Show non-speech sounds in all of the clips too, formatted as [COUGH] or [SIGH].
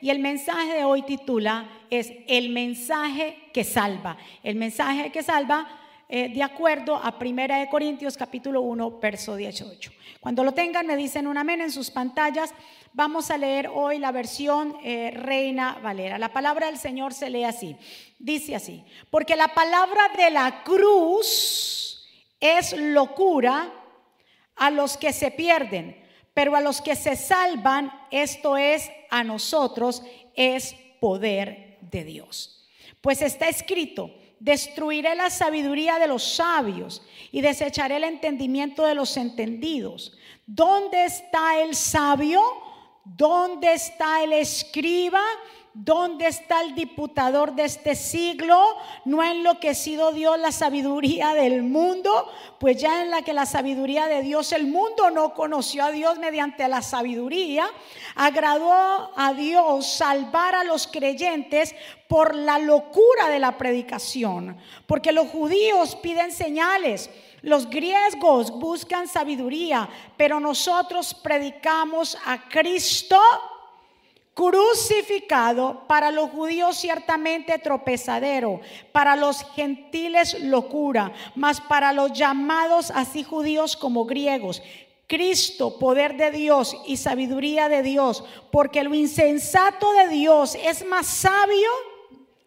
y el mensaje de hoy titula es el mensaje que salva. El mensaje que salva eh, de acuerdo a Primera de Corintios capítulo 1, verso 18. Cuando lo tengan me dicen un amén en sus pantallas. Vamos a leer hoy la versión eh, Reina Valera. La palabra del Señor se lee así. Dice así, porque la palabra de la cruz es locura a los que se pierden, pero a los que se salvan, esto es a nosotros, es poder de Dios. Pues está escrito, destruiré la sabiduría de los sabios y desecharé el entendimiento de los entendidos. ¿Dónde está el sabio? ¿Dónde está el escriba? ¿Dónde está el diputador de este siglo? ¿No ha enloquecido Dios la sabiduría del mundo? Pues ya en la que la sabiduría de Dios, el mundo no conoció a Dios mediante la sabiduría, agradó a Dios salvar a los creyentes por la locura de la predicación. Porque los judíos piden señales. Los griegos buscan sabiduría, pero nosotros predicamos a Cristo crucificado, para los judíos ciertamente tropezadero, para los gentiles locura, mas para los llamados así judíos como griegos. Cristo, poder de Dios y sabiduría de Dios, porque lo insensato de Dios es más sabio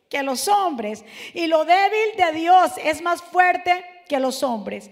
que los hombres y lo débil de Dios es más fuerte que los hombres.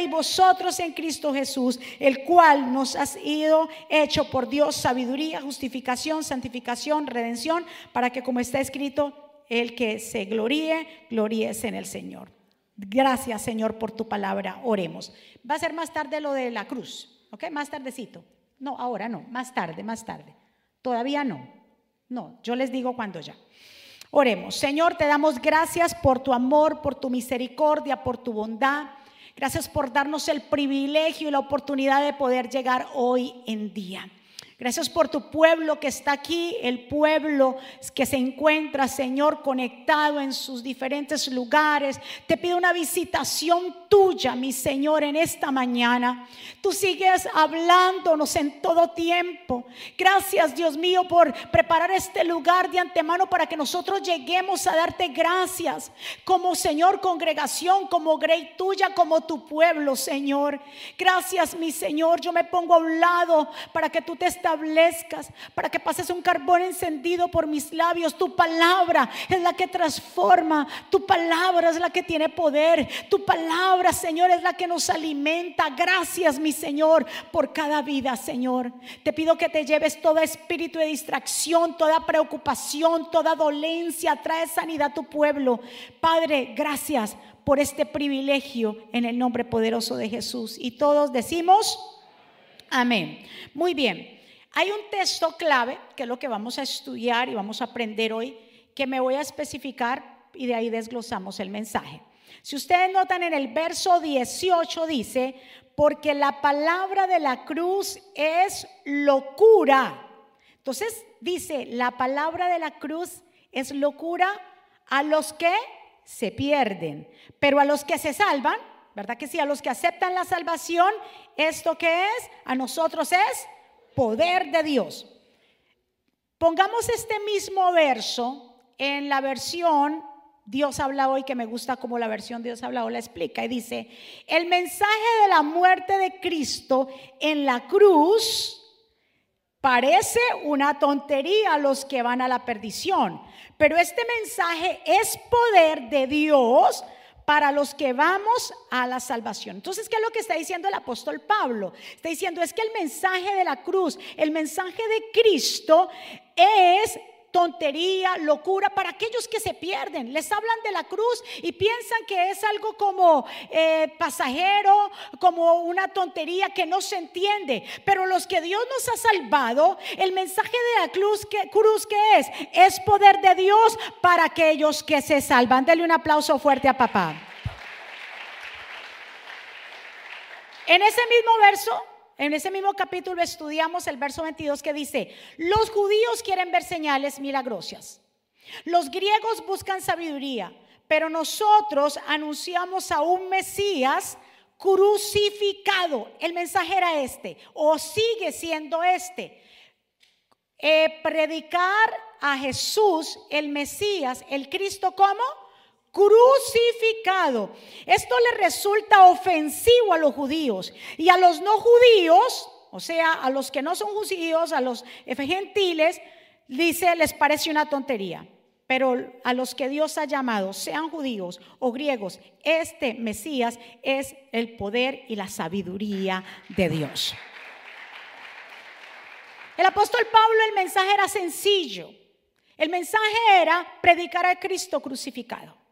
y vosotros en Cristo Jesús, el cual nos ha sido hecho por Dios sabiduría, justificación, santificación, redención, para que como está escrito, el que se gloríe, gloríese en el Señor. Gracias Señor por tu palabra. Oremos. Va a ser más tarde lo de la cruz, ¿ok? Más tardecito. No, ahora no, más tarde, más tarde. Todavía no. No, yo les digo cuando ya. Oremos. Señor, te damos gracias por tu amor, por tu misericordia, por tu bondad. Gracias por darnos el privilegio y la oportunidad de poder llegar hoy en día. Gracias por tu pueblo que está aquí, el pueblo que se encuentra, Señor, conectado en sus diferentes lugares. Te pido una visitación tuya, mi Señor, en esta mañana. Tú sigues hablándonos en todo tiempo. Gracias, Dios mío, por preparar este lugar de antemano para que nosotros lleguemos a darte gracias como Señor congregación, como grey tuya, como tu pueblo, Señor. Gracias, mi Señor. Yo me pongo a un lado para que tú te establezcas, para que pases un carbón encendido por mis labios. Tu palabra es la que transforma, tu palabra es la que tiene poder, tu palabra, Señor, es la que nos alimenta. Gracias, mi Señor, por cada vida, Señor. Te pido que te lleves todo espíritu de distracción, toda preocupación, toda dolencia. Trae sanidad a tu pueblo. Padre, gracias por este privilegio en el nombre poderoso de Jesús. Y todos decimos, amén. Muy bien. Hay un texto clave, que es lo que vamos a estudiar y vamos a aprender hoy, que me voy a especificar y de ahí desglosamos el mensaje. Si ustedes notan en el verso 18 dice, porque la palabra de la cruz es locura. Entonces dice, la palabra de la cruz es locura a los que se pierden, pero a los que se salvan, ¿verdad que sí? A los que aceptan la salvación, ¿esto que es? A nosotros es poder de Dios. Pongamos este mismo verso en la versión Dios habla hoy, que me gusta como la versión Dios habla hoy la explica, y dice, el mensaje de la muerte de Cristo en la cruz parece una tontería a los que van a la perdición, pero este mensaje es poder de Dios para los que vamos a la salvación. Entonces, ¿qué es lo que está diciendo el apóstol Pablo? Está diciendo es que el mensaje de la cruz, el mensaje de Cristo es tontería, locura para aquellos que se pierden. Les hablan de la cruz y piensan que es algo como eh, pasajero, como una tontería que no se entiende. Pero los que Dios nos ha salvado, el mensaje de la cruz que, es, es poder de Dios para aquellos que se salvan. Dele un aplauso fuerte a papá. En ese mismo verso, en ese mismo capítulo estudiamos el verso 22 que dice, los judíos quieren ver señales milagrosas, los griegos buscan sabiduría, pero nosotros anunciamos a un Mesías crucificado. El mensaje era este, o sigue siendo este. Eh, predicar a Jesús, el Mesías, el Cristo, como crucificado. Esto le resulta ofensivo a los judíos y a los no judíos, o sea, a los que no son judíos, a los gentiles, dice, les parece una tontería. Pero a los que Dios ha llamado, sean judíos o griegos, este Mesías es el poder y la sabiduría de Dios. El apóstol Pablo, el mensaje era sencillo. El mensaje era predicar a Cristo crucificado.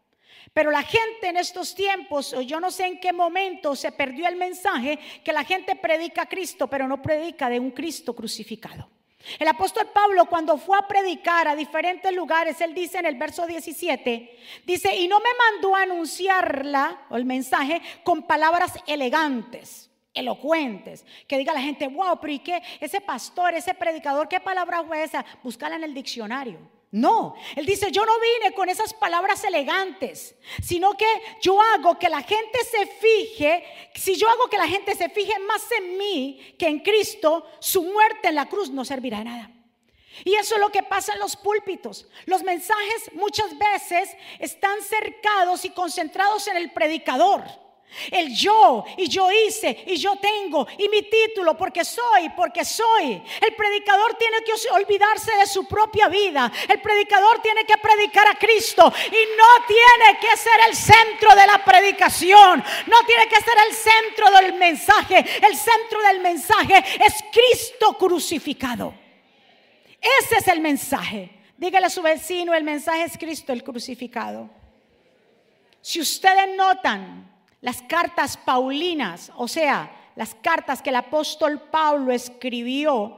Pero la gente en estos tiempos, o yo no sé en qué momento se perdió el mensaje que la gente predica a Cristo, pero no predica de un Cristo crucificado. El apóstol Pablo cuando fue a predicar a diferentes lugares, él dice en el verso 17, dice, y no me mandó a anunciarla o el mensaje con palabras elegantes, elocuentes, que diga la gente, wow, pero ¿y qué? Ese pastor, ese predicador, ¿qué palabra fue esa? Buscarla en el diccionario. No, él dice, yo no vine con esas palabras elegantes, sino que yo hago que la gente se fije, si yo hago que la gente se fije más en mí que en Cristo, su muerte en la cruz no servirá de nada. Y eso es lo que pasa en los púlpitos. Los mensajes muchas veces están cercados y concentrados en el predicador. El yo, y yo hice, y yo tengo, y mi título, porque soy, porque soy. El predicador tiene que olvidarse de su propia vida. El predicador tiene que predicar a Cristo y no tiene que ser el centro de la predicación. No tiene que ser el centro del mensaje. El centro del mensaje es Cristo crucificado. Ese es el mensaje. Dígale a su vecino, el mensaje es Cristo el crucificado. Si ustedes notan, las cartas paulinas, o sea, las cartas que el apóstol Pablo escribió,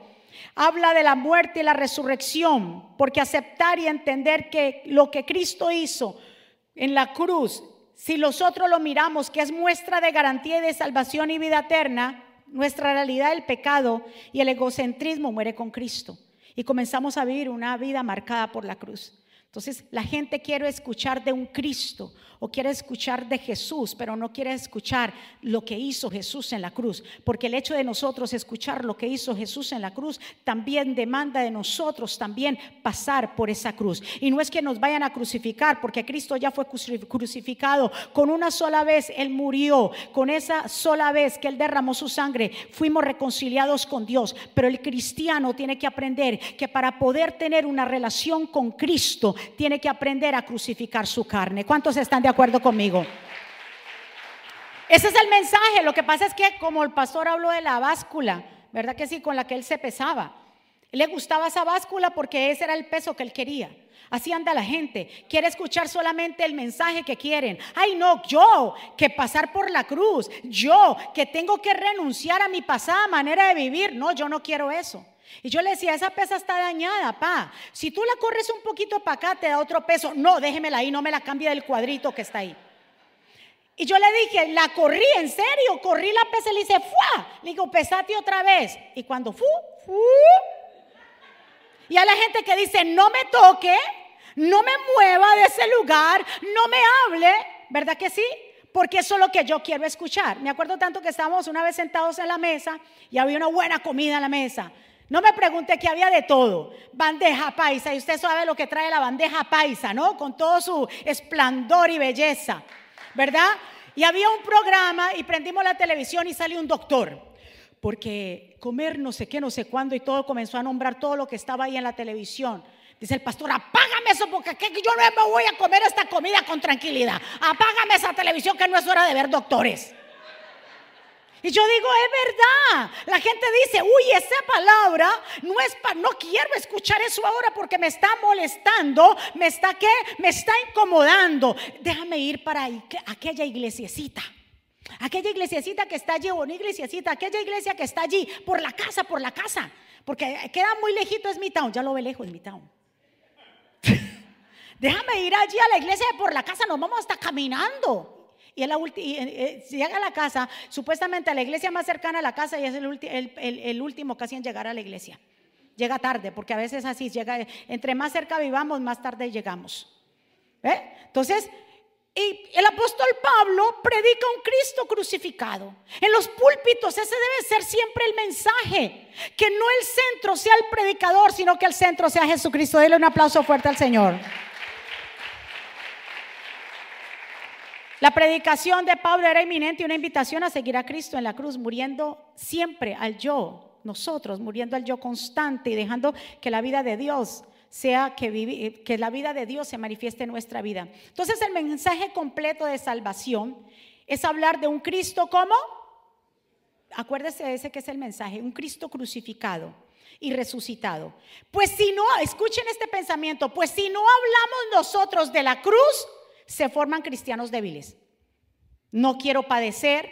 habla de la muerte y la resurrección, porque aceptar y entender que lo que Cristo hizo en la cruz, si nosotros lo miramos, que es muestra de garantía y de salvación y vida eterna, nuestra realidad del pecado y el egocentrismo muere con Cristo y comenzamos a vivir una vida marcada por la cruz. Entonces la gente quiere escuchar de un Cristo, o quiere escuchar de Jesús, pero no quiere escuchar lo que hizo Jesús en la cruz. Porque el hecho de nosotros escuchar lo que hizo Jesús en la cruz también demanda de nosotros también pasar por esa cruz. Y no es que nos vayan a crucificar, porque Cristo ya fue crucificado. Con una sola vez Él murió, con esa sola vez que Él derramó su sangre, fuimos reconciliados con Dios. Pero el cristiano tiene que aprender que para poder tener una relación con Cristo, tiene que aprender a crucificar su carne. ¿Cuántos están de acuerdo conmigo. Ese es el mensaje. Lo que pasa es que como el pastor habló de la báscula, ¿verdad que sí? Con la que él se pesaba. Le gustaba esa báscula porque ese era el peso que él quería. Así anda la gente. Quiere escuchar solamente el mensaje que quieren. Ay, no, yo que pasar por la cruz. Yo que tengo que renunciar a mi pasada manera de vivir. No, yo no quiero eso. Y yo le decía, esa pesa está dañada, pa. Si tú la corres un poquito para acá, te da otro peso. No, déjemela ahí, no me la cambie del cuadrito que está ahí. Y yo le dije, la corrí, en serio, corrí la pesa y le hice, ¡fua! Le digo, pesate otra vez. Y cuando fu, fu. Y a la gente que dice, no me toque, no me mueva de ese lugar, no me hable, ¿verdad que sí? Porque eso es lo que yo quiero escuchar. Me acuerdo tanto que estábamos una vez sentados en la mesa y había una buena comida en la mesa. No me pregunte que había de todo. Bandeja paisa, y usted sabe lo que trae la bandeja paisa, ¿no? Con todo su esplendor y belleza, ¿verdad? Y había un programa y prendimos la televisión y salió un doctor. Porque comer no sé qué, no sé cuándo y todo comenzó a nombrar todo lo que estaba ahí en la televisión. Dice el pastor, apágame eso porque yo no me voy a comer esta comida con tranquilidad. Apágame esa televisión que no es hora de ver doctores. Y yo digo, es verdad. La gente dice, uy, esa palabra no es para, no quiero escuchar eso ahora porque me está molestando, me está qué, me está incomodando. Déjame ir para aquella iglesiecita. Aquella iglesiecita que está allí, o una iglesiecita, aquella iglesia que está allí, por la casa, por la casa. Porque queda muy lejito, es mi town. Ya lo ve lejos, es mi town. [LAUGHS] Déjame ir allí a la iglesia por la casa, nos vamos hasta caminando. Y, la eh, eh, llega a la casa, supuestamente a la iglesia más cercana a la casa y es el, último casi en llegar a la iglesia. Llega tarde, porque a veces así, llega, entre más cerca vivamos, más tarde llegamos. ¿Eh? Entonces, y el apóstol Pablo predica un Cristo crucificado. En los púlpitos ese debe ser siempre el mensaje. Que no el centro sea el predicador, sino que el centro sea Jesucristo. Dele un aplauso fuerte al Señor. La predicación de Pablo era inminente y una invitación a seguir a Cristo en la cruz, muriendo siempre al yo, nosotros, muriendo al yo constante y dejando que la vida de Dios sea que, que la vida de Dios se manifieste en nuestra vida. Entonces el mensaje completo de salvación es hablar de un Cristo como, acuérdese de ese que es el mensaje, un Cristo crucificado y resucitado. Pues si no, escuchen este pensamiento, pues si no hablamos nosotros de la cruz, se forman cristianos débiles. No quiero padecer,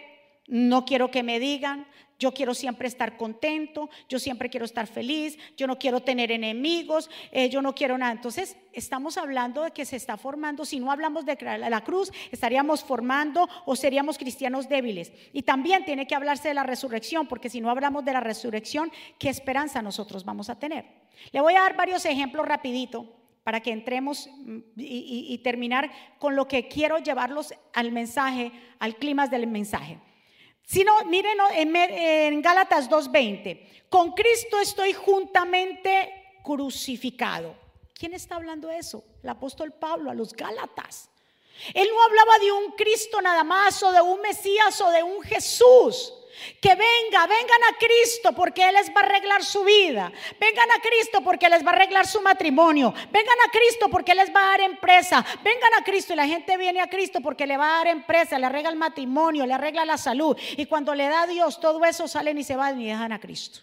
no quiero que me digan, yo quiero siempre estar contento, yo siempre quiero estar feliz, yo no quiero tener enemigos, eh, yo no quiero nada. Entonces, estamos hablando de que se está formando, si no hablamos de la cruz, estaríamos formando o seríamos cristianos débiles. Y también tiene que hablarse de la resurrección, porque si no hablamos de la resurrección, ¿qué esperanza nosotros vamos a tener? Le voy a dar varios ejemplos rapidito para que entremos mm, y, terminar con lo que quiero llevarlos al mensaje, al clima del mensaje. Si no, miren en, en Gálatas 2.20, con Cristo estoy juntamente crucificado. ¿Quién está hablando de eso? El apóstol Pablo a los Gálatas. Él no hablaba de un Cristo nada más o de un Mesías o de un Jesús. Que venga, vengan a Cristo porque Él les va a arreglar su vida. Vengan a Cristo porque les va a arreglar su matrimonio. Vengan a Cristo porque les va a dar empresa. Vengan a Cristo y la gente viene a Cristo porque le va a dar empresa, le arregla el matrimonio, le arregla la salud. Y cuando le da a Dios todo eso salen y se van y dejan a Cristo.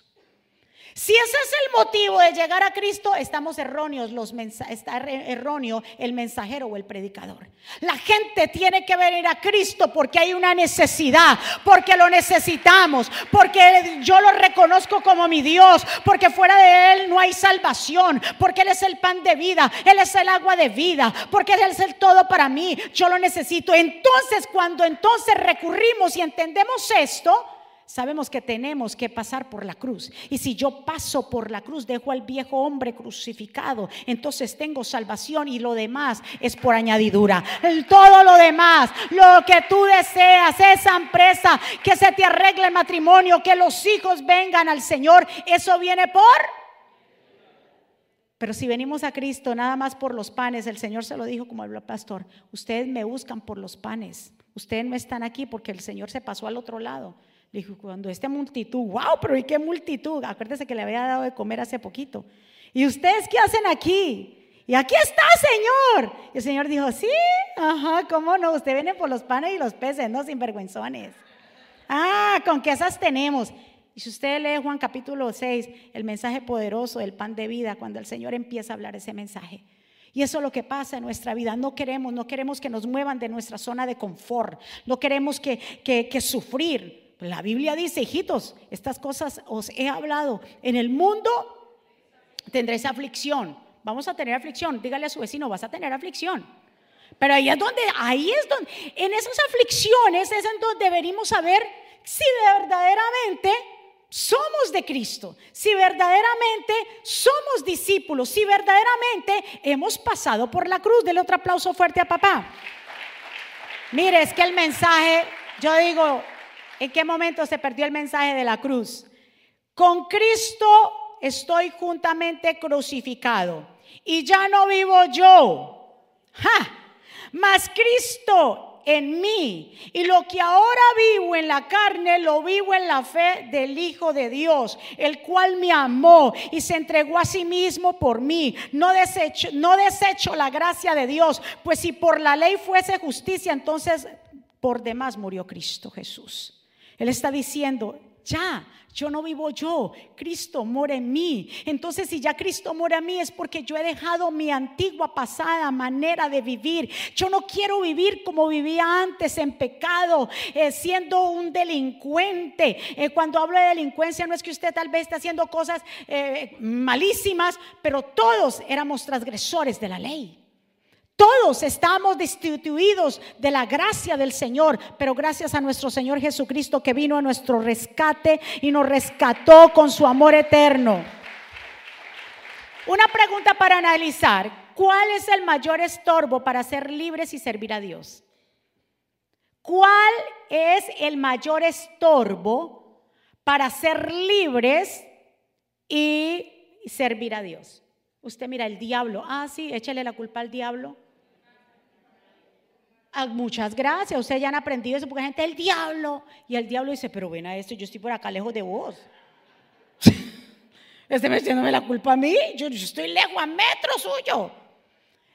Si ese es el motivo de llegar a Cristo, estamos erróneos, los está erróneo el mensajero o el predicador. La gente tiene que venir a Cristo porque hay una necesidad, porque lo necesitamos, porque yo lo reconozco como mi Dios, porque fuera de Él no hay salvación, porque Él es el pan de vida, Él es el agua de vida, porque Él es el todo para mí, yo lo necesito. Entonces, cuando entonces recurrimos y entendemos esto, Sabemos que tenemos que pasar por la cruz. Y si yo paso por la cruz, dejo al viejo hombre crucificado, entonces tengo salvación y lo demás es por añadidura. Todo lo demás, lo que tú deseas, esa empresa, que se te arregle el matrimonio, que los hijos vengan al Señor, eso viene por... Pero si venimos a Cristo nada más por los panes, el Señor se lo dijo como el pastor, ustedes me buscan por los panes, ustedes no están aquí porque el Señor se pasó al otro lado. Le dijo, cuando esta multitud, wow, pero ¿y qué multitud? Acuérdese que le había dado de comer hace poquito. ¿Y ustedes qué hacen aquí? Y aquí está, Señor. Y el Señor dijo, sí, ajá, ¿cómo no? Usted viene por los panes y los peces, no sinvergüenzones. Ah, con qué esas tenemos. Y si usted lee Juan capítulo 6, el mensaje poderoso del pan de vida, cuando el Señor empieza a hablar ese mensaje. Y eso es lo que pasa en nuestra vida. No queremos, no queremos que nos muevan de nuestra zona de confort. No queremos que, que, que sufrir. La Biblia dice, hijitos, estas cosas os he hablado. En el mundo tendréis aflicción. Vamos a tener aflicción. Dígale a su vecino, vas a tener aflicción. Pero ahí es donde, ahí es donde, en esas aflicciones es en donde venimos a ver si verdaderamente somos de Cristo, si verdaderamente somos discípulos, si verdaderamente hemos pasado por la cruz. Dele otro aplauso fuerte a papá. Mire, es que el mensaje, yo digo, ¿En qué momento se perdió el mensaje de la cruz? Con Cristo estoy juntamente crucificado y ya no vivo yo, ¡Ja! mas Cristo en mí. Y lo que ahora vivo en la carne, lo vivo en la fe del Hijo de Dios, el cual me amó y se entregó a sí mismo por mí. No desecho, no desecho la gracia de Dios, pues si por la ley fuese justicia, entonces por demás murió Cristo Jesús. Él está diciendo, ya, yo no vivo yo, Cristo mora en mí. Entonces, si ya Cristo mora en mí es porque yo he dejado mi antigua pasada manera de vivir. Yo no quiero vivir como vivía antes en pecado, eh, siendo un delincuente. Eh, cuando hablo de delincuencia, no es que usted tal vez esté haciendo cosas eh, malísimas, pero todos éramos transgresores de la ley. Todos estamos destituidos de la gracia del Señor, pero gracias a nuestro Señor Jesucristo que vino a nuestro rescate y nos rescató con su amor eterno. Una pregunta para analizar. ¿Cuál es el mayor estorbo para ser libres y servir a Dios? ¿Cuál es el mayor estorbo para ser libres y servir a Dios? Usted mira, el diablo. Ah, sí, échale la culpa al diablo. Ah, muchas gracias, ustedes ya han aprendido eso porque gente el diablo. Y el diablo dice, pero ven a esto, yo estoy por acá lejos de vos. [LAUGHS] Este me la culpa a mí, yo, estoy lejos a metro suyo.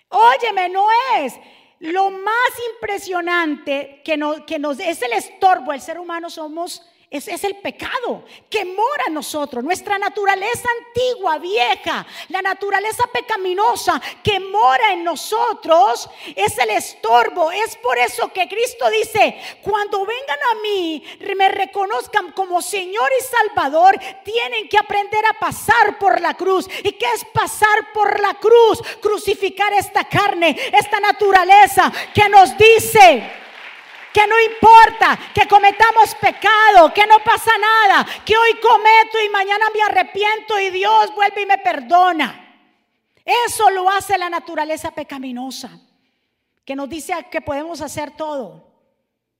Óyeme, no es. Lo más impresionante que, que nos es el estorbo, el ser humano somos es el pecado que mora en nosotros, nuestra naturaleza antigua, vieja, la naturaleza pecaminosa que mora en nosotros es el estorbo. Es por eso que Cristo dice, cuando vengan a mí, me reconozcan como Señor y Salvador, tienen que aprender a pasar por la cruz. ¿Y qué es pasar por la cruz? Crucificar esta carne, esta naturaleza que nos dice que no importa que cometamos pecado, que no pasa nada, que hoy cometo y mañana me arrepiento y Dios vuelve y me perdona. Eso lo hace la naturaleza pecaminosa, que nos dice que podemos hacer todo.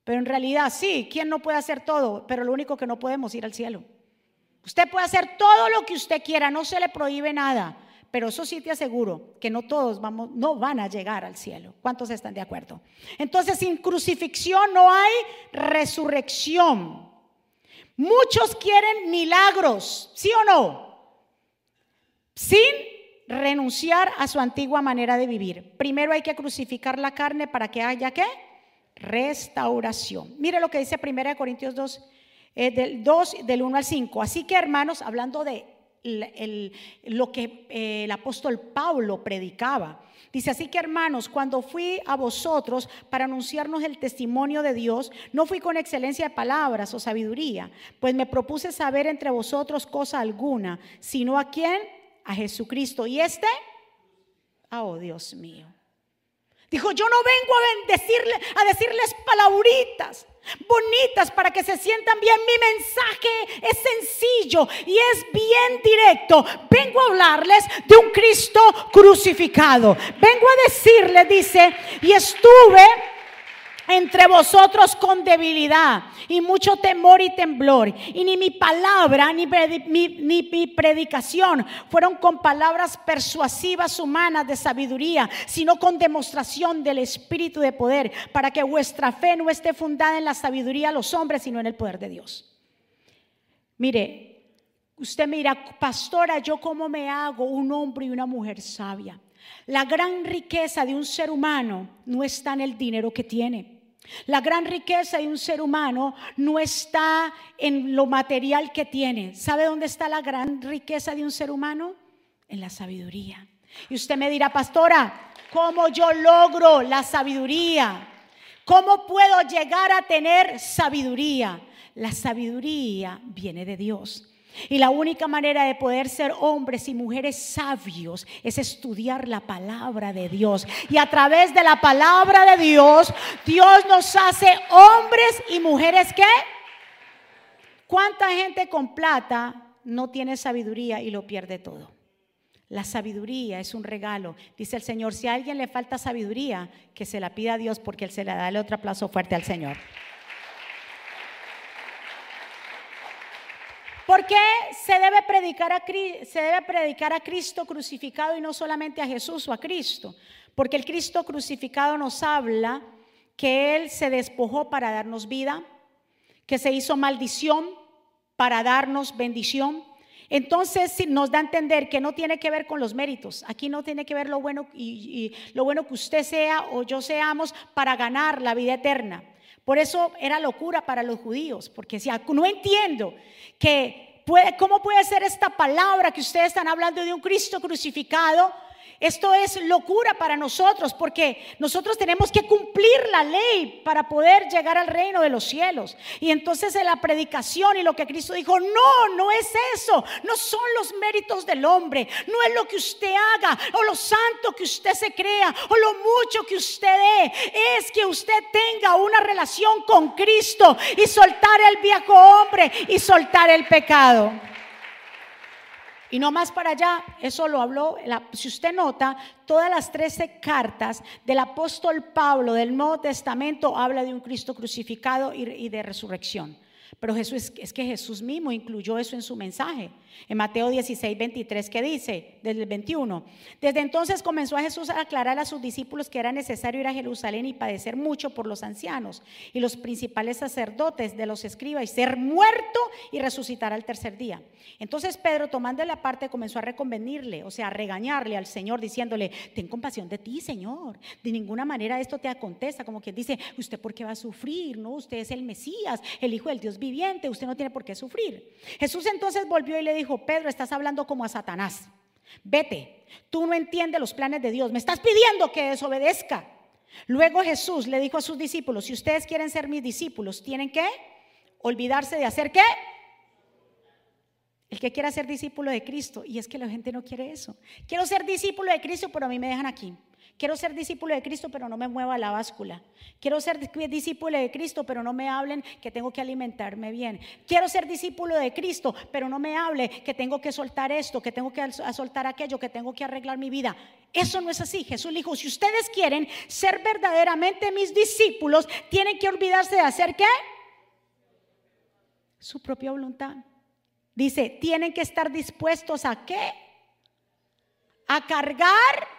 Pero en realidad sí, ¿quién no puede hacer todo? Pero lo único que no podemos ir al cielo. Usted puede hacer todo lo que usted quiera, no se le prohíbe nada. Pero eso sí te aseguro que no todos vamos, no van a llegar al cielo. ¿Cuántos están de acuerdo? Entonces, sin crucifixión no hay resurrección. Muchos quieren milagros, ¿sí o no? Sin renunciar a su antigua manera de vivir. Primero hay que crucificar la carne para que haya qué? Restauración. Mire lo que dice 1 Corintios 2, eh, del 2, del 1 al 5. Así que hermanos, hablando de lo que eh, el apóstol Pablo predicaba. Dice, así que hermanos, cuando fui a vosotros para anunciarnos el testimonio de Dios, no fui con excelencia de palabras o sabiduría, pues me propuse saber entre vosotros cosa alguna, sino a quién, a Jesucristo. Y este, oh Dios mío. Dijo, yo no vengo a, decirle, a decirles palabritas bonitas para que se sientan bien. Mi mensaje es sencillo y es bien directo. Vengo a hablarles de un Cristo crucificado. Vengo a decirles, dice, y estuve entre vosotros con debilidad y mucho temor y temblor. Y ni mi palabra ni, mi, predicación fueron con palabras persuasivas humanas de sabiduría, sino con demostración del Espíritu de poder, para que vuestra fe no esté fundada en la sabiduría de los hombres, sino en el poder de Dios. Mire, usted mira, pastora, yo cómo me hago un hombre y una mujer sabia. La gran riqueza de un ser humano no está en el dinero que tiene. La gran riqueza de un ser humano no está en lo material que tiene. ¿Sabe dónde está la gran riqueza de un ser humano? En la sabiduría. Y usted me dirá, pastora, ¿cómo yo logro la sabiduría? ¿Cómo puedo llegar a tener sabiduría? La sabiduría viene de Dios. Y la única manera de poder ser hombres y mujeres sabios es estudiar la palabra de Dios. Y a través de la palabra de Dios, Dios nos hace hombres y mujeres que... ¿Cuánta gente con plata no tiene sabiduría y lo pierde todo? La sabiduría es un regalo. Dice el Señor, si a alguien le falta sabiduría, que se la pida a Dios porque Él se la da el otro aplauso fuerte al Señor. ¿Por qué se debe, predicar a, Cristo crucificado y no solamente a Jesús o a Cristo? Porque el Cristo crucificado nos habla que Él se despojó para darnos vida, que se hizo maldición para darnos bendición. Entonces nos da a entender que no tiene que ver con los méritos. Aquí no tiene que ver lo bueno y lo bueno que usted sea o yo seamos para ganar la vida eterna. Por eso era locura para los judíos, porque decía, no entiendo que cómo puede ser esta palabra que ustedes están hablando de un Cristo crucificado esto es locura para nosotros porque nosotros tenemos que cumplir la ley para poder llegar al reino de los cielos. Y entonces en la predicación y lo que Cristo dijo, no, no es eso, no son los méritos del hombre, no es lo que usted haga o lo santo que usted se crea o lo mucho que usted dé, es que usted tenga una relación con Cristo y soltar el viejo hombre y soltar el pecado. Y no más para allá, eso lo habló, si usted nota, todas las trece cartas del apóstol Pablo del Nuevo Testamento habla de un Cristo crucificado y de resurrección. Pero Jesús, es que Jesús mismo incluyó eso en su mensaje. En Mateo 16, 23, que dice, desde el 21. Desde entonces comenzó a Jesús a aclarar a sus discípulos que era necesario ir a Jerusalén y padecer mucho por los ancianos y los principales sacerdotes de los escribas y ser muerto y resucitar al tercer día. Entonces Pedro, tomando la parte, comenzó a reconvenirle, o sea, a regañarle al Señor, diciéndole, ten compasión de ti, Señor. De ninguna manera esto te acontece, como quien dice, ¿usted por qué va a sufrir? No, usted es el Mesías, el Hijo del Dios viviente, usted no tiene por qué sufrir. Jesús entonces volvió y le dijo, Pedro, estás hablando como a Satanás. Vete, tú no entiendes los planes de Dios, me estás pidiendo que desobedezca. Luego Jesús le dijo a sus discípulos, si ustedes quieren ser mis discípulos, tienen que olvidarse de hacer qué? El que quiera ser discípulo de Cristo, y es que la gente no quiere eso. Quiero ser discípulo de Cristo, pero a mí me dejan aquí. Quiero ser discípulo de Cristo, pero no me mueva la báscula. Quiero ser discípulo de Cristo, pero no me hablen que tengo que alimentarme bien. Quiero ser discípulo de Cristo, pero no me hable que tengo que soltar esto, que tengo que soltar aquello, que tengo que arreglar mi vida. Eso no es así. Jesús dijo, si ustedes quieren ser verdaderamente mis discípulos, tienen que olvidarse de hacer qué? Su propia voluntad. Dice, tienen que estar dispuestos a qué? A cargar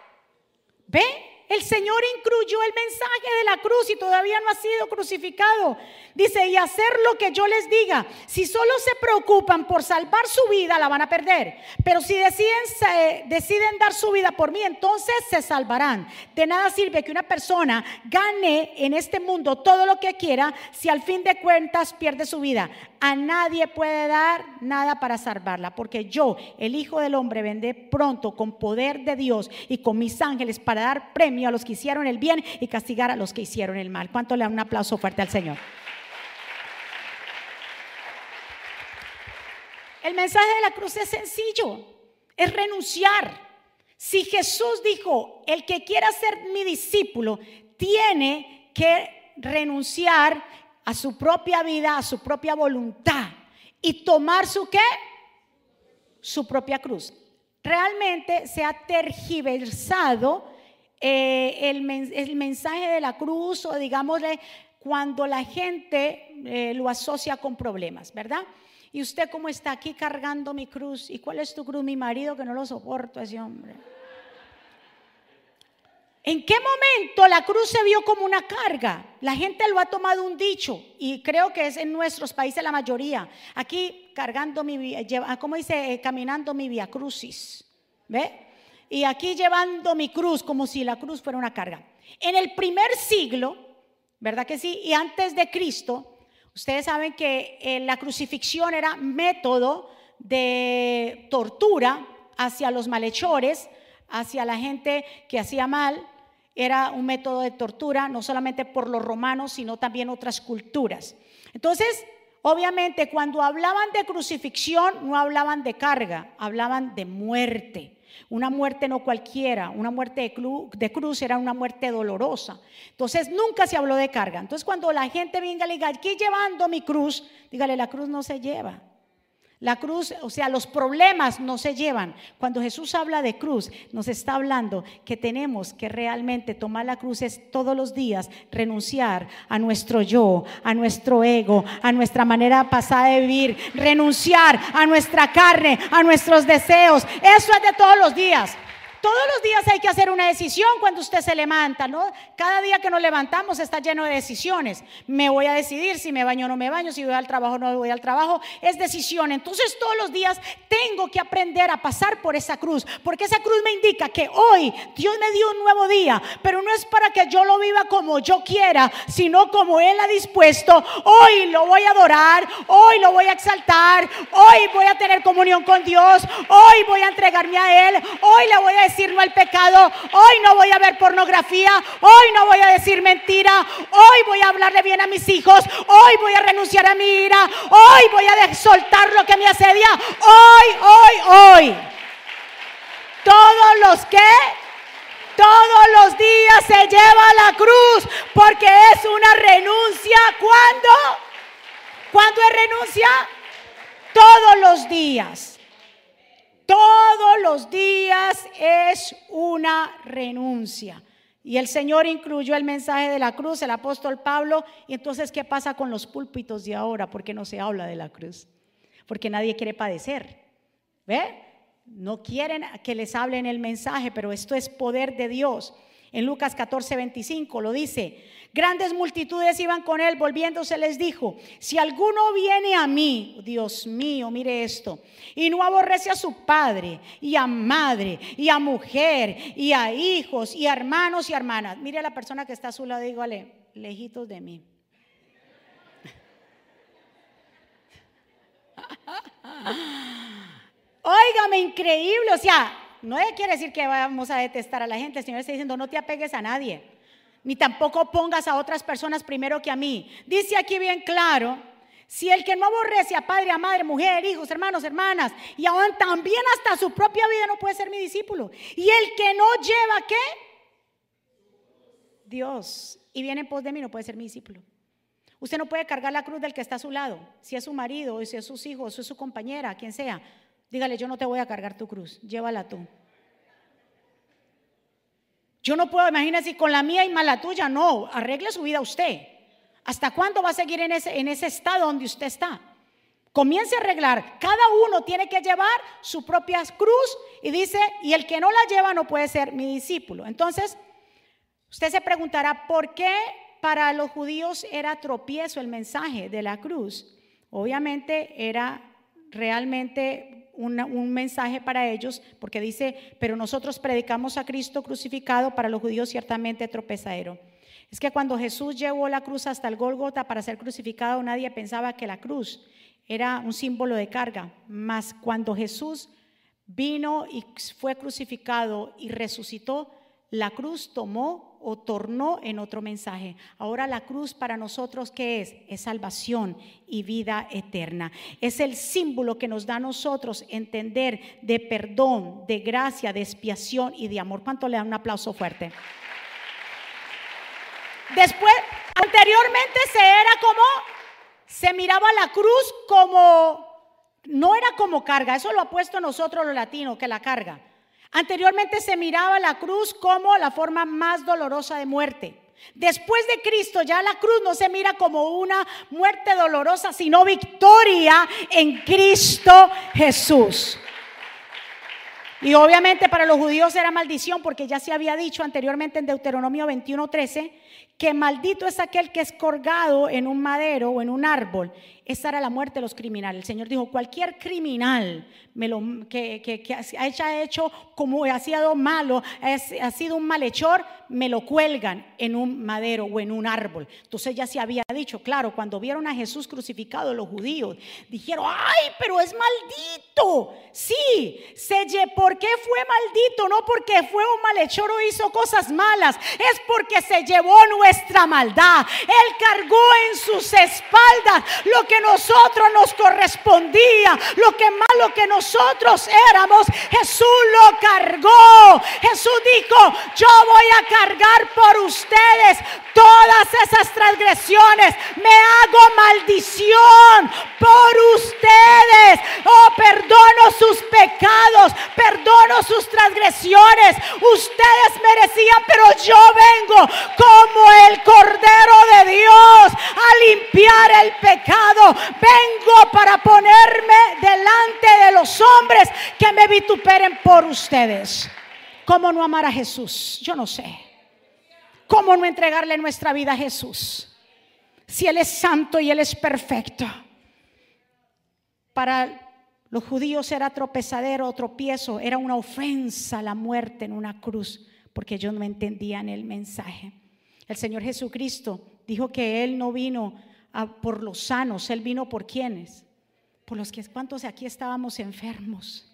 ¿Ve? El Señor incluyó el mensaje de la cruz y todavía no ha sido crucificado. Dice, y hacer lo que yo les diga. Si solo se preocupan por salvar su vida, la van a perder. Pero si deciden, dar su vida por mí, entonces se salvarán. De nada sirve que una persona gane en este mundo todo lo que quiera si al fin de cuentas pierde su vida. A nadie puede dar nada para salvarla, porque yo, el Hijo del Hombre, vendré pronto con poder de Dios y con mis ángeles para dar a los que hicieron el bien y castigar a los que hicieron el mal. ¿Cuánto le da un aplauso fuerte al Señor? El mensaje de la cruz es sencillo, es renunciar. Si Jesús dijo, el que quiera ser mi discípulo, tiene que renunciar a su propia vida, a su propia voluntad y tomar su qué? Su propia cruz. Realmente se ha tergiversado eh, el, mensaje de la cruz o digámosle cuando la gente eh, lo asocia con problemas, ¿verdad? Y usted cómo está aquí cargando mi cruz. ¿Y cuál es tu cruz? Mi marido que no lo soporto ese hombre. ¿En qué momento la cruz se vio como una carga? La gente lo ha tomado un dicho y creo que es en nuestros países la mayoría. Aquí cargando mi, ¿cómo dice? Eh, caminando mi via crucis. ¿Ve? Y aquí llevando mi cruz como si la cruz fuera una carga. En el primer siglo, ¿verdad que sí? Y antes de Cristo, ustedes saben que eh, la crucifixión era método de tortura hacia los malhechores, hacia la gente que hacía mal. Era un método de tortura no solamente por los romanos, sino también otras culturas. Entonces, obviamente, cuando hablaban de crucifixión, no hablaban de carga, hablaban de muerte. Una muerte no cualquiera, una muerte de, cruz, era una muerte dolorosa. Entonces nunca se habló de carga. Entonces cuando la gente venga y diga, aquí llevando mi cruz, dígale, la cruz no se lleva. La cruz, o sea, los problemas no se llevan. Cuando Jesús habla de cruz, nos está hablando que tenemos que realmente tomar la cruz es todos los días renunciar a nuestro yo, a nuestro ego, a nuestra manera pasada de vivir, renunciar a nuestra carne, a nuestros deseos. Eso es de todos los días. Todos los días hay que hacer una decisión cuando usted se levanta, ¿no? Cada día que nos levantamos está lleno de decisiones. Me voy a decidir si me baño o no me baño, si voy al trabajo o no voy al trabajo. Es decisión. Entonces todos los días tengo que aprender a pasar por esa cruz, porque esa cruz me indica que hoy Dios me dio un nuevo día, pero no es para que yo lo viva como yo quiera, sino como Él ha dispuesto. Hoy lo voy a adorar, hoy lo voy a exaltar, hoy voy a tener comunión con Dios, hoy voy a entregarme a Él, hoy le voy a decir no al pecado, hoy no voy a ver pornografía, hoy no voy a decir mentira, hoy voy a hablarle bien a mis hijos, hoy voy a renunciar a mi ira, hoy voy a soltar lo que me asedia, hoy, hoy, hoy. Todos los que todos los días se lleva la cruz porque es una renuncia. ¿Cuándo? ¿Cuándo es renuncia? Todos los días. Todos los días es una renuncia. Y el Señor incluyó el mensaje de la cruz, el apóstol Pablo. Y entonces, ¿qué pasa con los púlpitos de ahora? Porque no se habla de la cruz. Porque nadie quiere padecer. ¿Ve? No quieren que les hablen el mensaje, pero esto es poder de Dios. En Lucas 14, 25 lo dice. Grandes multitudes iban con él, volviéndose les dijo, si alguno viene a mí, Dios mío, mire esto, y no aborrece a su padre y a madre y a mujer y a hijos y a hermanos y hermanas, mire a la persona que está a su lado, dígale, lejitos de mí. [LAUGHS] Óigame, increíble, o sea, no quiere decir que vamos a detestar a la gente, el Señor está diciendo, no te apegues a nadie, ni tampoco pongas a otras personas primero que a mí. Dice aquí bien claro, si el que no aborrece a padre, a madre, mujer, hijos, hermanos, hermanas, y aún también hasta su propia vida no puede ser mi discípulo. Y el que no lleva qué? Dios. Y viene en pos de mí no puede ser mi discípulo. Usted no puede cargar la cruz del que está a su lado, si es su marido, si es sus hijos, si es su compañera, quien sea. Dígale, yo no te voy a cargar tu cruz, llévala tú. Yo no puedo, imagínese, con la mía y más la tuya, no, arregle su vida usted. ¿Hasta cuándo va a seguir en ese, en ese estado donde usted está? Comience a arreglar. Cada uno tiene que llevar su propia cruz y dice, y el que no la lleva no puede ser mi discípulo. Entonces, usted se preguntará, ¿por qué para los judíos era tropiezo el mensaje de la cruz? Obviamente era realmente un mensaje para ellos, porque dice, pero nosotros predicamos a Cristo crucificado, para los judíos ciertamente tropezadero. Es que cuando Jesús llevó la cruz hasta el Gólgota para ser crucificado, nadie pensaba que la cruz era un símbolo de carga, mas cuando Jesús vino y fue crucificado y resucitó, la cruz tomó o tornó en otro mensaje. Ahora la cruz para nosotros, ¿qué es? Es salvación y vida eterna. Es el símbolo que nos da a nosotros entender de perdón, de gracia, de expiación y de amor. ¿Cuánto le dan un aplauso fuerte? Después, anteriormente se era como, se miraba la cruz como, no era como carga, eso lo ha puesto nosotros los latinos, que la carga. Anteriormente se miraba la cruz como la forma más dolorosa de muerte. Después de Cristo ya la cruz no se mira como una muerte dolorosa, sino victoria en Cristo Jesús. Y obviamente para los judíos era maldición porque ya se había dicho anteriormente en Deuteronomio 21:13 que maldito es aquel que es colgado en un madero o en un árbol. Esa era la muerte de los criminales. El Señor dijo, cualquier criminal me lo, que, que, que, haya hecho como ha sido malo, ha sido un malhechor, me lo cuelgan en un madero o en un árbol. Entonces ya se había dicho, claro, cuando vieron a Jesús crucificado los judíos, dijeron, ay, pero es maldito. Sí, se, ¿por qué fue maldito? No porque fue un malhechor o hizo cosas malas, es porque se llevó nuestra maldad. Él cargó en sus espaldas lo que nosotros nos correspondía, lo que malo que nosotros éramos. Jesús lo cargó. Jesús dijo, yo voy a cargar por ustedes todas esas transgresiones. Me hago maldición por ustedes. Oh, perdono sus pecados, perdono sus transgresiones. Ustedes merecían, pero yo vengo como el Cordero de Dios a limpiar el pecado. Vengo para ponerme delante de los hombres que me vituperen por ustedes. ¿Cómo no amar a Jesús? Yo no sé. ¿Cómo no entregarle nuestra vida a Jesús? Si Él es santo y Él es perfecto. Para los judíos era tropezadero o tropiezo, era una ofensa la muerte en una cruz, porque ellos no entendían el mensaje. El Señor Jesucristo dijo que Él no vino por los sanos, Él vino por quienes, por los que, ¿cuántos de aquí estábamos enfermos?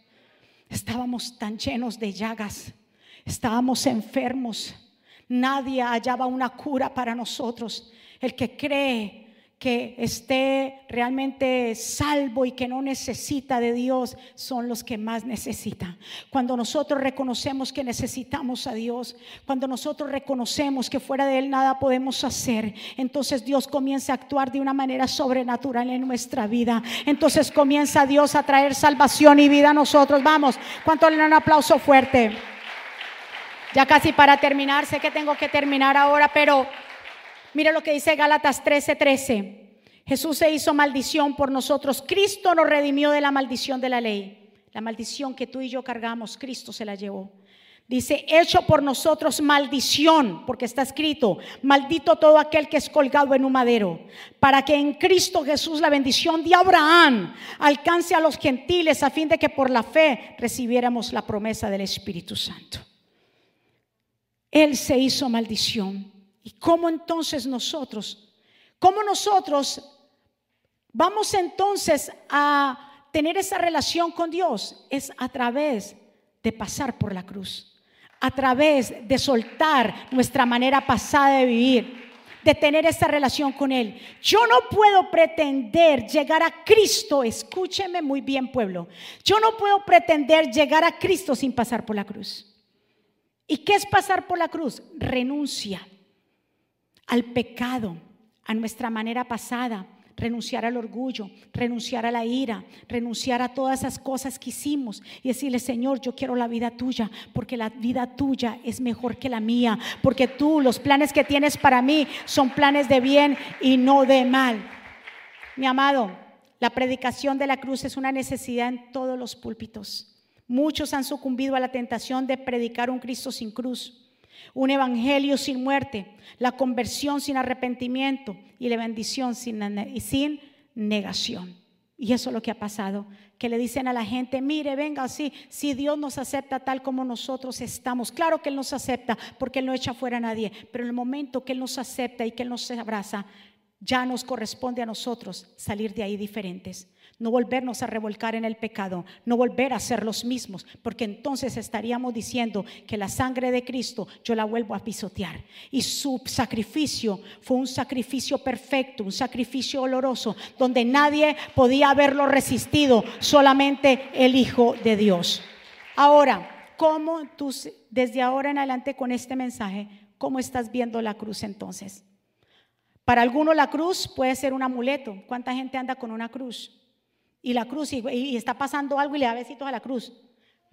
Estábamos tan llenos de llagas, estábamos enfermos, nadie hallaba una cura para nosotros. El que cree que esté realmente salvo y que no necesita de Dios son los que más necesitan. Cuando nosotros reconocemos que necesitamos a Dios, cuando nosotros reconocemos que fuera de Él nada podemos hacer, entonces Dios comienza a actuar de una manera sobrenatural en nuestra vida. Entonces comienza Dios a traer salvación y vida a nosotros. Vamos, ¿cuánto le dan un aplauso fuerte? Ya casi para terminar, sé que tengo que terminar ahora, pero Mira lo que dice Gálatas 13:13. Jesús se hizo maldición por nosotros. Cristo nos redimió de la maldición de la ley. La maldición que tú y yo cargamos, Cristo se la llevó. Dice, hecho por nosotros maldición, porque está escrito, maldito todo aquel que es colgado en un madero, para que en Cristo Jesús la bendición de Abraham alcance a los gentiles a fin de que por la fe recibiéramos la promesa del Espíritu Santo. Él se hizo maldición ¿Y cómo entonces nosotros, cómo nosotros vamos entonces a tener esa relación con Dios? Es a través de pasar por la cruz, a través de soltar nuestra manera pasada de vivir, de tener esa relación con Él. Yo no puedo pretender llegar a Cristo, escúcheme muy bien pueblo, yo no puedo pretender llegar a Cristo sin pasar por la cruz. ¿Y qué es pasar por la cruz? Renuncia al pecado, a nuestra manera pasada, renunciar al orgullo, renunciar a la ira, renunciar a todas esas cosas que hicimos y decirle, Señor, yo quiero la vida tuya, porque la vida tuya es mejor que la mía, porque tú, los planes que tienes para mí son planes de bien y no de mal. Mi amado, la predicación de la cruz es una necesidad en todos los púlpitos. Muchos han sucumbido a la tentación de predicar un Cristo sin cruz un evangelio sin muerte, la conversión sin arrepentimiento y la bendición sin, sin negación. Y eso es lo que ha pasado, que le dicen a la gente, mire, venga así, si Dios nos acepta tal como nosotros estamos, claro que Él nos acepta porque Él no echa fuera a nadie, pero en el momento que Él nos acepta y que Él nos abraza, ya nos corresponde a nosotros salir de ahí diferentes no volvernos a revolcar en el pecado, no volver a ser los mismos, porque entonces estaríamos diciendo que la sangre de Cristo yo la vuelvo a pisotear. Y su sacrificio fue un sacrificio perfecto, un sacrificio oloroso, donde nadie podía haberlo resistido, solamente el Hijo de Dios. Ahora, ¿cómo tú, desde ahora en adelante con este mensaje, cómo estás viendo la cruz entonces? Para algunos la cruz puede ser un amuleto. ¿Cuánta gente anda con una cruz? Y la cruz y, está pasando algo y le da besitos a la cruz.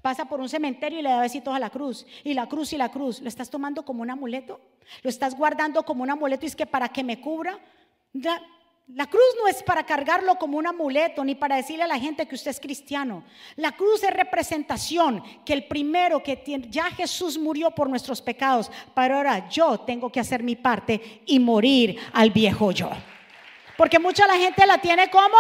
Pasa por un cementerio y le da besitos a la cruz. Y la cruz y la cruz. ¿Lo estás tomando como un amuleto? ¿Lo estás guardando como un amuleto y es que para que me cubra? La, cruz no es para cargarlo como un amuleto ni para decirle a la gente que usted es cristiano. La cruz es representación que el primero que tiene, ya Jesús murió por nuestros pecados, pero ahora yo tengo que hacer mi parte y morir al viejo yo. Porque mucha la gente la tiene como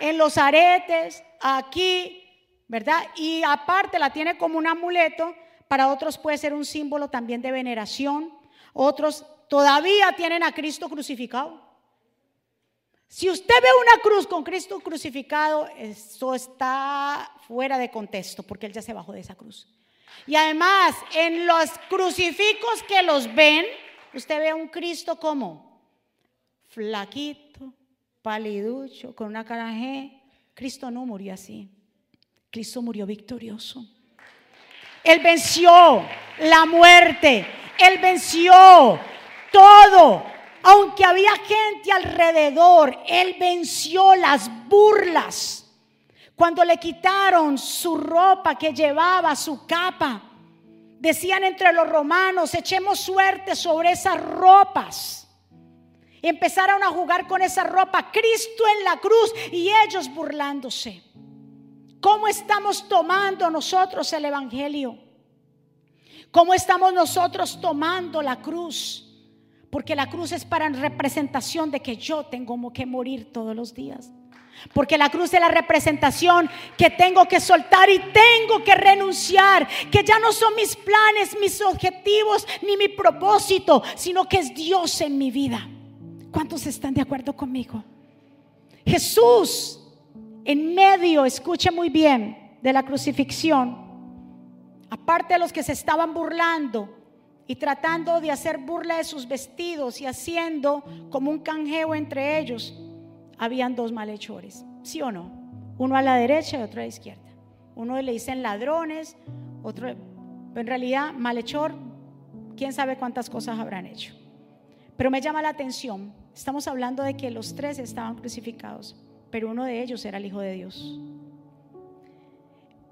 en los aretes, aquí, ¿verdad? Y aparte la tiene como un amuleto, para otros puede ser un símbolo también de veneración, otros todavía tienen a Cristo crucificado. Si usted ve una cruz con Cristo crucificado, eso está fuera de contexto, porque Él ya se bajó de esa cruz. Y además, en los crucifijos que los ven, usted ve un Cristo como flaquito, paliducho, con una cara Cristo no murió así. Cristo murió victorioso. Él venció la muerte. Él venció todo. Aunque había gente alrededor, Él venció las burlas. Cuando le quitaron su ropa que llevaba, su capa, decían entre los romanos, echemos suerte sobre esas ropas empezaron a jugar con esa ropa, Cristo en la cruz y ellos burlándose. ¿Cómo estamos tomando nosotros el Evangelio? ¿Cómo estamos nosotros tomando la cruz? Porque la cruz es para representación de que yo tengo que morir todos los días. Porque la cruz es la representación que tengo que soltar y tengo que renunciar. Que ya no son mis planes, mis objetivos, ni mi propósito, sino que es Dios en mi vida. ¿Cuántos están de acuerdo conmigo? Jesús, en medio, escuche muy bien, de la crucifixión, aparte de los que se estaban burlando y tratando de hacer burla de sus vestidos y haciendo como un canjeo entre ellos, habían dos malhechores, ¿sí o no? Uno a la derecha y otro a la izquierda. Uno le dicen ladrones, otro, en realidad malhechor, quién sabe cuántas cosas habrán hecho. Pero me llama la atención, estamos hablando de que los tres estaban crucificados, pero uno de ellos era el Hijo de Dios.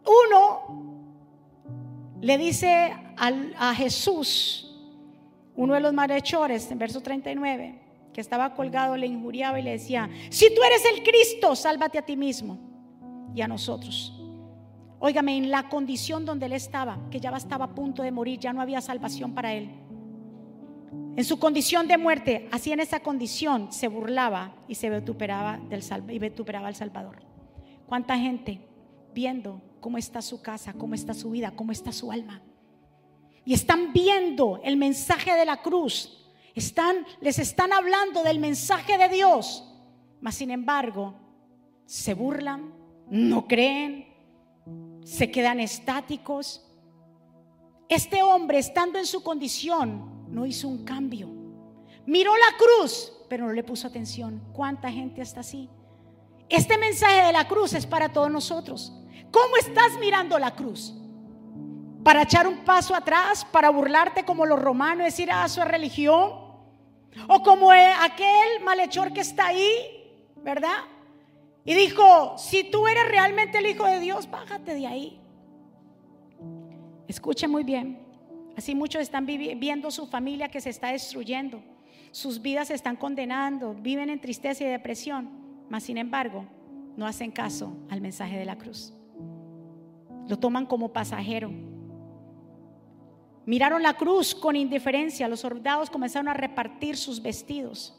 Uno le dice a Jesús, uno de los malhechores, en verso 39, que estaba colgado le injuriaba y le decía, si tú eres el Cristo, sálvate a ti mismo y a nosotros. Óigame, en la condición donde él estaba, que ya estaba a punto de morir, ya no había salvación para él. En su condición de muerte, así en esa condición se burlaba y se vituperaba, del, y al Salvador. ¿Cuánta gente viendo cómo está su casa, cómo está su vida, cómo está su alma? Y están viendo el mensaje de la cruz les están hablando del mensaje de Dios, mas sin embargo se burlan, no creen, se quedan estáticos. Este hombre, estando en su condición, no hizo un cambio. Miró la cruz, pero no le puso atención. ¿Cuánta gente está así? Este mensaje de la cruz es para todos nosotros. ¿Cómo estás mirando la cruz? para echar un paso atrás, para burlarte como los romanos, decir, ah, su religión. O como aquel malhechor que está ahí, ¿verdad? Y dijo, si tú eres realmente el Hijo de Dios, bájate de ahí. Escuche muy bien. Así muchos están viendo su familia que se está destruyendo. Sus vidas se están condenando, viven en tristeza y depresión. Mas sin embargo, no hacen caso al mensaje de la cruz. Lo toman como pasajero. Miraron la cruz con indiferencia. Los soldados comenzaron a repartir sus vestidos.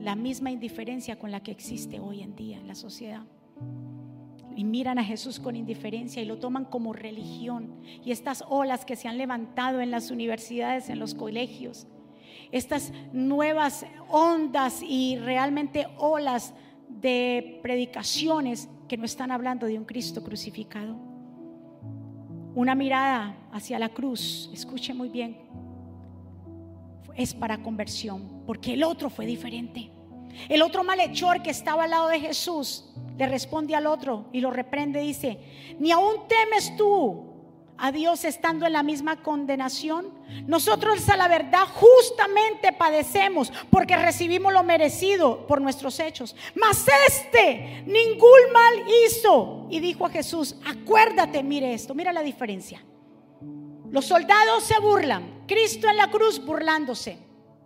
La misma indiferencia con la que existe hoy en día en la sociedad. Y miran a Jesús con indiferencia y lo toman como religión. Y estas olas que se han levantado en las universidades, en los colegios, estas nuevas ondas y realmente olas de predicaciones que no están hablando de un Cristo crucificado una mirada hacia la cruz, escuche muy bien, es para conversión, porque el otro fue diferente. El otro malhechor que estaba al lado de Jesús le responde al otro y lo reprende, dice, ni aún temes tú a Dios estando en la misma condenación? Nosotros a la verdad justamente padecemos porque recibimos lo merecido por nuestros hechos. Mas este ningún mal hizo. Y dijo a Jesús, acuérdate, mire esto, mira la diferencia. Los soldados se burlan, Cristo en la cruz burlándose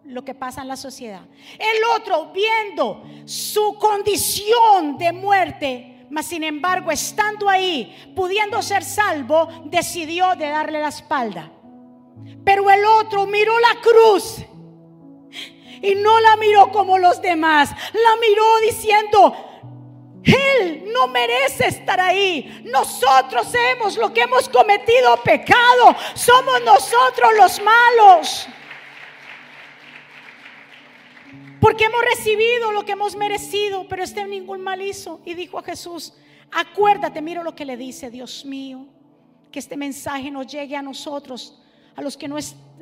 lo que pasa en la sociedad. El otro viendo su condición de muerte mas sin embargo, estando ahí, pudiendo ser salvo, decidió de darle la espalda. Pero el otro miró la cruz y no la miró como los demás, la miró diciendo, él no merece estar ahí. Nosotros hemos lo que hemos cometido pecado. Somos nosotros los malos. Porque hemos recibido lo que hemos merecido, pero este ningún mal hizo. Y dijo a Jesús, acuérdate, miro lo que le dice, Dios mío, que este mensaje nos llegue a nosotros, a los que no,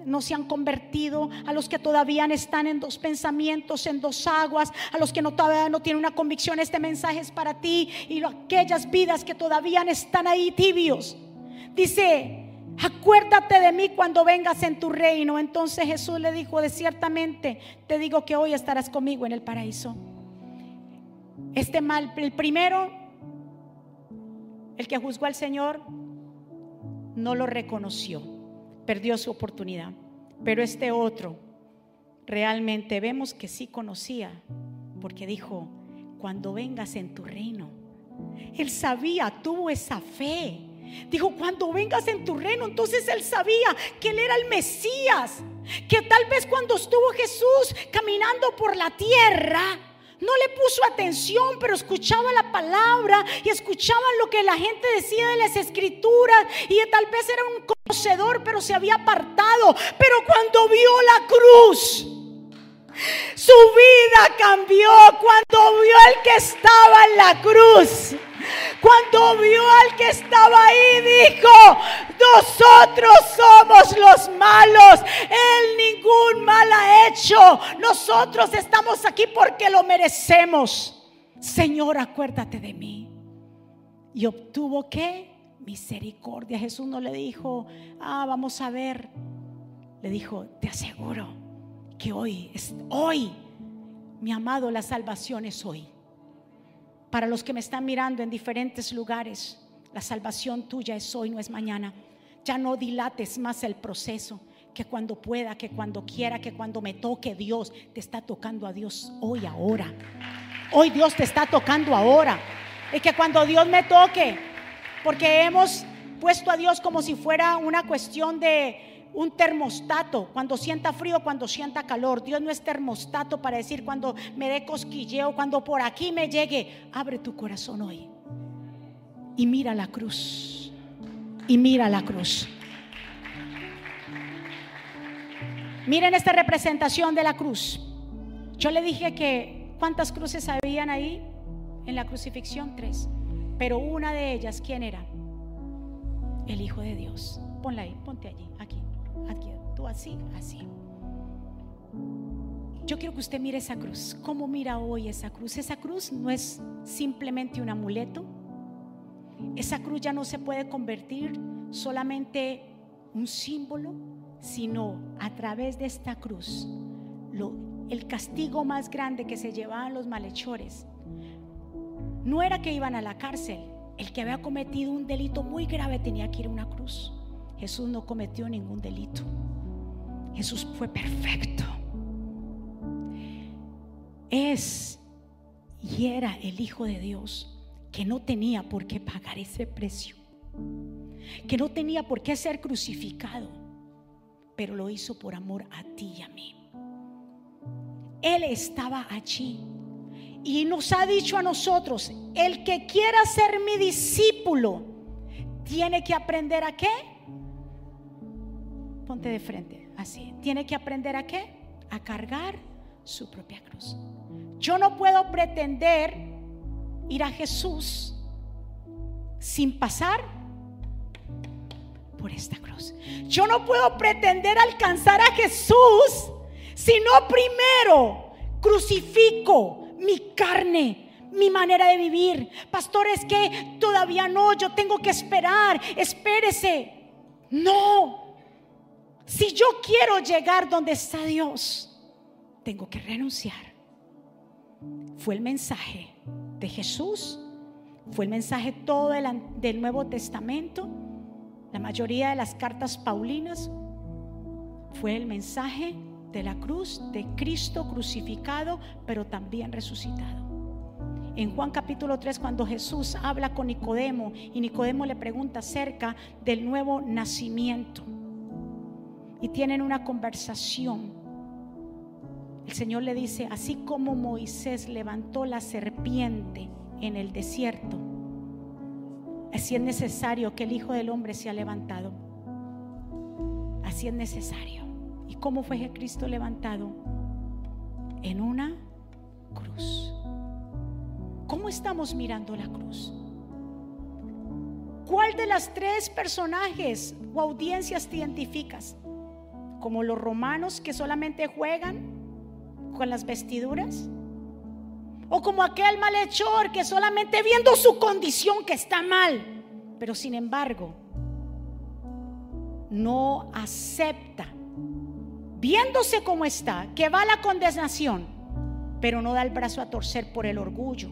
no se han convertido, a los que todavía están en dos pensamientos, en dos aguas, a los que no, todavía no tienen una convicción, este mensaje es para ti y aquellas vidas que todavía están ahí tibios. Dice, Acuérdate de mí cuando vengas en tu reino. Entonces Jesús le dijo, de ciertamente te digo que hoy estarás conmigo en el paraíso. Este mal, el primero, el que juzgó al Señor, no lo reconoció, perdió su oportunidad. Pero este otro, realmente vemos que sí conocía, porque dijo, cuando vengas en tu reino, él sabía, tuvo esa fe Dijo, cuando vengas en tu reino, entonces él sabía que él era el Mesías, que tal vez cuando estuvo Jesús caminando por la tierra, no le puso atención, pero escuchaba la palabra y escuchaba lo que la gente decía de las escrituras y tal vez era un conocedor, pero se había apartado. Pero cuando vio la cruz, su vida cambió cuando vio al que estaba en la cruz. Cuando vio al que estaba ahí, dijo, nosotros somos los malos. Él ningún mal ha hecho. Nosotros estamos aquí porque lo merecemos. Señor, acuérdate de mí. Y obtuvo qué? Misericordia. Jesús no le dijo, ah, vamos a ver. Le dijo, te aseguro que hoy, es hoy, mi amado, la salvación es hoy. Para los que me están mirando en diferentes lugares, la salvación tuya es hoy, no es mañana. Ya no dilates más el proceso. Que cuando pueda, que cuando quiera, que cuando me toque Dios, te está tocando a Dios hoy, ahora. Hoy Dios te está tocando ahora. Y que cuando Dios me toque, porque hemos puesto a Dios como si fuera una cuestión de un termostato cuando sienta frío, cuando sienta calor. Dios no es termostato para decir cuando me dé cosquilleo, cuando por aquí me llegue. Abre tu corazón hoy y mira la cruz. Y mira la cruz. Miren esta representación de la cruz. Yo le dije que cuántas cruces habían ahí en la crucifixión, tres. Pero una de ellas, ¿quién era? El Hijo de Dios. Ponla ahí, ponte allí, aquí tú así, así. Yo quiero que usted mire esa cruz. ¿Cómo mira hoy esa cruz? Esa cruz no es simplemente un amuleto. Esa cruz ya no se puede convertir solamente un símbolo, sino a través de esta cruz, lo, el castigo más grande que se llevaban los malhechores no era que iban a la cárcel. El que había cometido un delito muy grave tenía que ir a una cruz. Jesús no cometió ningún delito. Jesús fue perfecto. Es y era el Hijo de Dios que no tenía por qué pagar ese precio, que no tenía por qué ser crucificado, pero lo hizo por amor a ti y a mí. Él estaba allí y nos ha dicho a nosotros, el que quiera ser mi discípulo, tiene que aprender a qué? Ponte de frente, así. Tiene que aprender a qué? A cargar su propia cruz. Yo no puedo pretender ir a Jesús sin pasar por esta cruz. Yo no puedo pretender alcanzar a Jesús si no primero crucifico mi carne, mi manera de vivir. Pastor, es que todavía no, yo tengo que esperar, espérese. No, si yo quiero llegar donde está Dios, tengo que renunciar. Fue el mensaje de Jesús, fue el mensaje todo del, Nuevo Testamento, la mayoría de las cartas paulinas, fue el mensaje de la cruz, de Cristo crucificado, pero también resucitado. En Juan capítulo 3, cuando Jesús habla con Nicodemo y Nicodemo le pregunta acerca del nuevo nacimiento y tienen una conversación. El Señor le dice, así como Moisés levantó la serpiente en el desierto, así es necesario que el Hijo del Hombre sea levantado. Así es necesario. ¿Y cómo fue Cristo levantado? En una cruz. ¿Cómo estamos mirando la cruz? ¿Cuál de las tres personajes o audiencias te identificas? Como los romanos que solamente juegan con las vestiduras. O como aquel malhechor que solamente viendo su condición que está mal, pero sin embargo no acepta, viéndose como está, que va a la condenación, pero no da el brazo a torcer por el orgullo.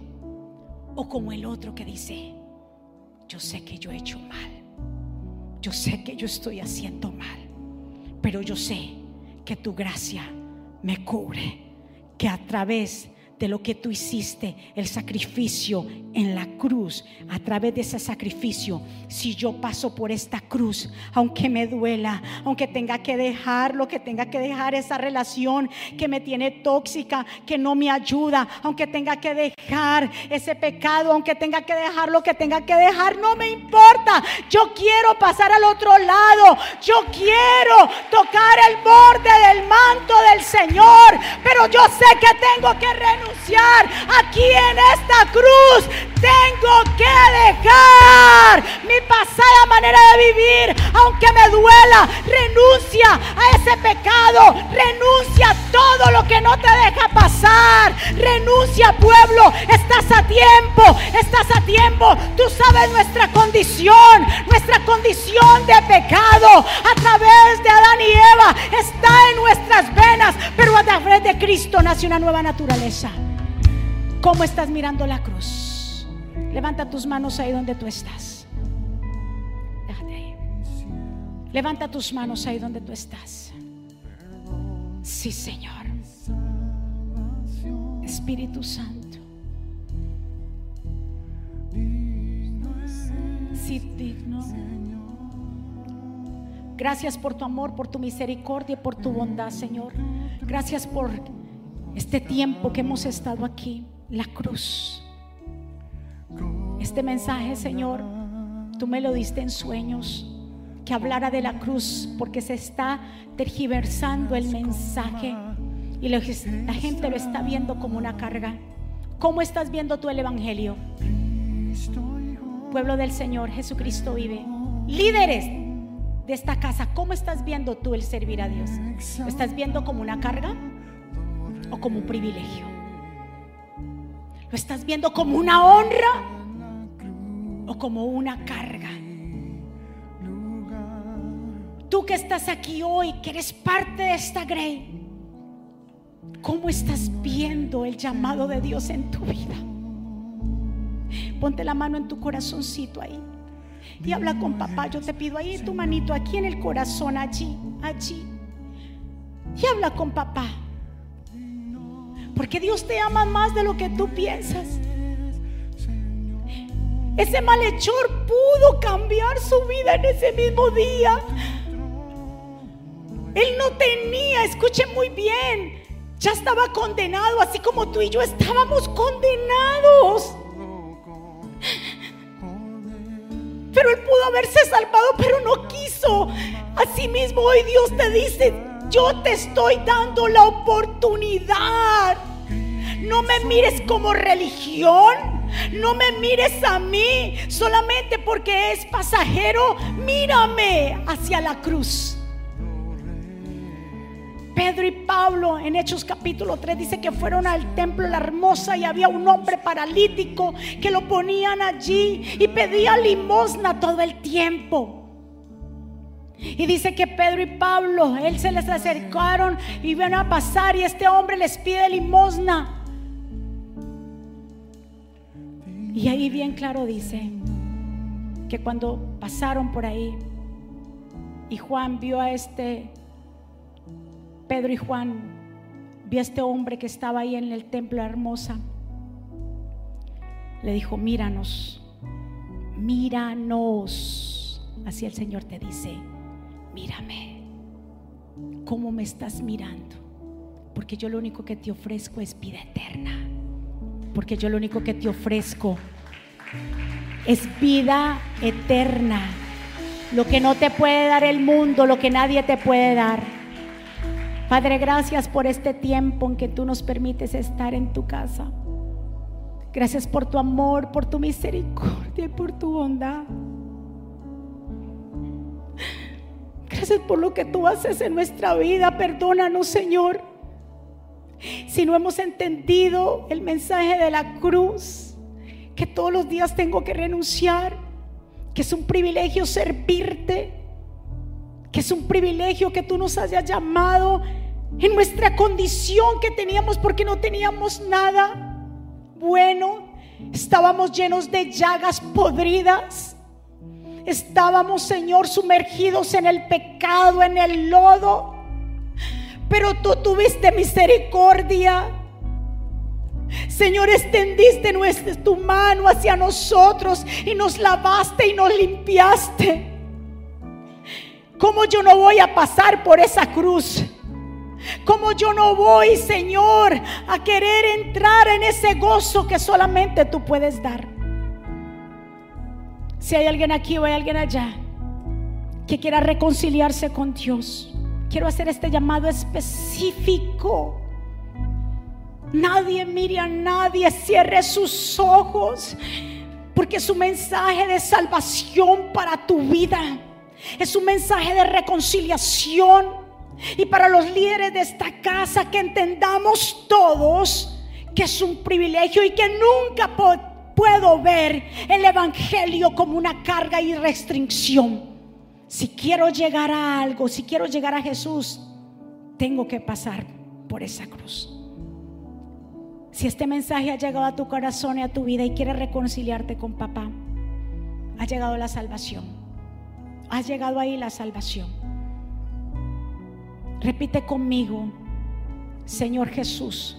O como el otro que dice, yo sé que yo he hecho mal, yo sé que yo estoy haciendo mal pero yo sé que tu gracia me cubre, que a través de lo que tú hiciste, el sacrificio en la cruz, a través de ese sacrificio, si yo paso por esta cruz, aunque me duela, aunque tenga que dejar lo que tenga que dejar esa relación que me tiene tóxica, que no me ayuda, aunque tenga que dejar ese pecado, aunque tenga que dejar lo que tenga que dejar, no me importa. Yo quiero pasar al otro lado, yo quiero tocar el borde del manto del Señor, pero yo sé que tengo que renunciar aquí en esta cruz. Tengo que dejar mi pasada manera de vivir, aunque me duela. Renuncia a ese pecado, renuncia a todo lo que no te deja pasar. Renuncia, pueblo. Estás a tiempo, estás a tiempo. Tú sabes nuestra condición, nuestra condición de pecado a través de Adán y Eva está en nuestras venas, pero a través de Cristo nace una nueva naturaleza. ¿Cómo estás mirando la cruz? Levanta tus manos ahí donde tú estás. Déjate ahí. Levanta tus manos ahí donde tú estás. Sí, Señor. Espíritu Santo. Sí, digno. Gracias por tu amor, por tu misericordia, por tu bondad, Señor. Gracias por este tiempo que hemos estado aquí, la cruz. Este mensaje, Señor, tú me lo diste en sueños, que hablara de la cruz, porque se está tergiversando el mensaje y la gente lo está viendo como una carga. ¿Cómo estás viendo tú el Evangelio? Pueblo del Señor, Jesucristo vive. Líderes de esta casa, ¿cómo estás viendo tú el servir a Dios? ¿Lo estás viendo como una carga o como un privilegio? ¿Lo estás viendo como una honra o como una carga? Tú que estás aquí hoy, que eres parte de esta grey, ¿cómo estás viendo el llamado de Dios en tu vida? Ponte la mano en tu corazoncito ahí y habla con papá. Yo te pido ahí tu manito, aquí en el corazón, allí, allí. Y habla con papá. Porque Dios te ama más de lo que tú piensas. Ese malhechor pudo cambiar su vida en ese mismo día. Él no tenía, escuche muy bien, ya estaba condenado, así como tú y yo estábamos condenados. Pero él pudo haberse salvado, pero no quiso. Asimismo, hoy Dios te dice, yo te estoy dando la oportunidad. No me mires como religión. No me mires a mí solamente porque es pasajero. Mírame hacia la cruz. Pedro y Pablo en Hechos capítulo 3 dice que fueron al templo La Hermosa y había un hombre paralítico que lo ponían allí y pedía limosna todo el tiempo. Y dice que Pedro y Pablo, él se les acercaron y iban a pasar y este hombre les pide limosna. Y ahí bien claro dice que cuando pasaron por ahí y Juan vio a este Pedro y Juan vio a este hombre que estaba ahí en el templo hermosa. Le dijo, míranos, míranos. Así el Señor te dice, mírame. ¿Cómo me estás mirando? Porque yo lo único que te ofrezco es vida eterna. Porque yo lo único que te ofrezco es vida eterna. Lo que no te puede dar el mundo, lo que nadie te puede dar. Padre, gracias por este tiempo en que tú nos permites estar en tu casa. Gracias por tu amor, por tu misericordia y por tu bondad. Gracias por lo que tú haces en nuestra vida. Perdónanos, Señor. Si no hemos entendido el mensaje de la cruz, que todos los días tengo que renunciar, que es un privilegio servirte que es un privilegio que tú nos hayas llamado en nuestra condición que teníamos porque no teníamos nada bueno. Estábamos llenos de llagas podridas. Estábamos, Señor, sumergidos en el pecado, en el lodo. Pero tú tuviste misericordia. Señor, extendiste nuestra, tu mano hacia nosotros y nos lavaste y nos limpiaste. ¿Cómo yo no voy a pasar por esa cruz? ¿Cómo yo no voy, Señor, a querer entrar en ese gozo que solamente tú puedes dar? Si hay alguien aquí o hay alguien allá que quiera reconciliarse con Dios, quiero hacer este llamado específico. Nadie mire a nadie, cierre sus ojos, porque es un mensaje de salvación para tu vida. Es un mensaje de reconciliación. Y para los líderes de esta casa, que entendamos todos que es un privilegio y que nunca puedo ver el Evangelio como una carga y restricción. Si quiero llegar a algo, si quiero llegar a Jesús, tengo que pasar por esa cruz. Si este mensaje ha llegado a tu corazón y a tu vida y quieres reconciliarte con papá, ha llegado la salvación. Ha llegado ahí la salvación. Repite conmigo, Señor Jesús,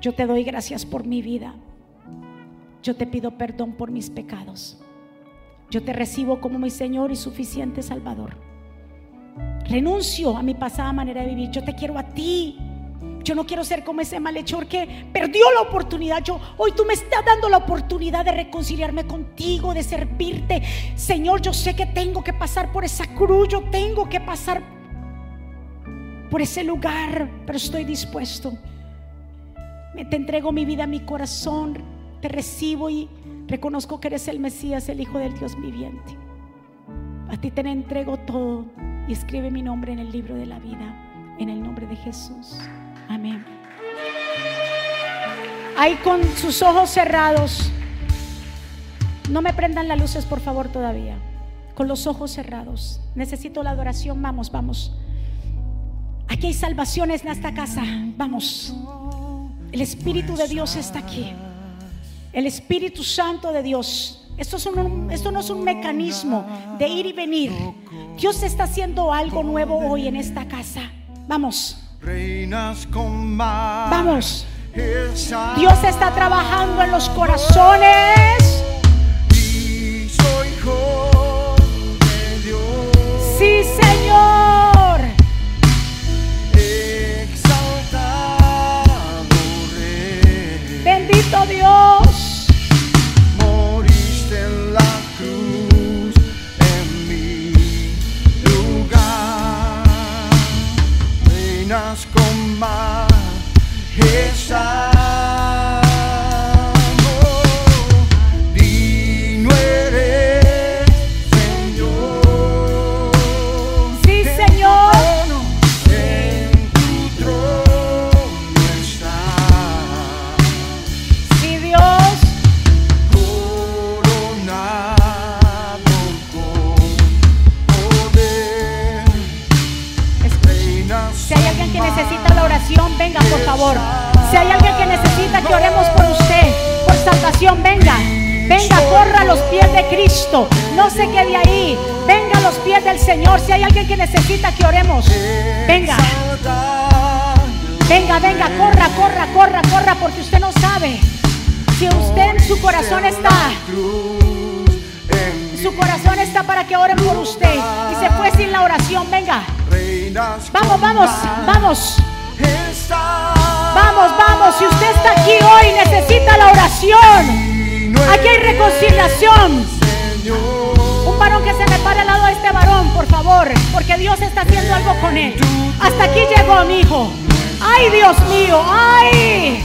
yo te doy gracias por mi vida. Yo te pido perdón por mis pecados. Yo te recibo como mi Señor y suficiente Salvador. Renuncio a mi pasada manera de vivir. Yo te quiero a ti. Yo no quiero ser como ese malhechor que perdió la oportunidad. Yo hoy tú me estás dando la oportunidad de reconciliarme contigo, de servirte. Señor, yo sé que tengo que pasar por esa cruz, yo tengo que pasar por ese lugar, pero estoy dispuesto. Me te entrego mi vida, mi corazón, te recibo y Reconozco que eres el Mesías, el Hijo del Dios viviente. A ti te entrego todo y escribe mi nombre en el libro de la vida, en el nombre de Jesús. Amén. Ahí con sus ojos cerrados. No me prendan las luces, por favor, todavía. Con los ojos cerrados. Necesito la adoración. Vamos, vamos. Aquí hay salvaciones en esta casa. Vamos. El Espíritu de Dios está aquí. El Espíritu Santo de Dios. Esto, esto, no es un mecanismo de ir y venir. Dios está haciendo algo nuevo hoy en esta casa. Vamos. Vamos. Dios está trabajando en los corazones. Favor. Si hay alguien que necesita que oremos por usted, por salvación, venga. Venga, corra a los pies de Cristo. No se quede ahí. Venga a los pies del Señor. Si hay alguien que necesita que oremos, venga. Venga, venga, corra, corra, corra, corra, porque usted no sabe si usted en su corazón está. Su corazón está para que oren por usted. Y se fue sin la oración. Venga. Vamos, vamos, vamos. Vamos, necesita la oración. Aquí hay reconciliación. Un varón que se me pare al lado de este varón, por favor, porque Dios está haciendo algo con él. Hasta aquí llegó mi hijo. Ay, Dios mío, ay.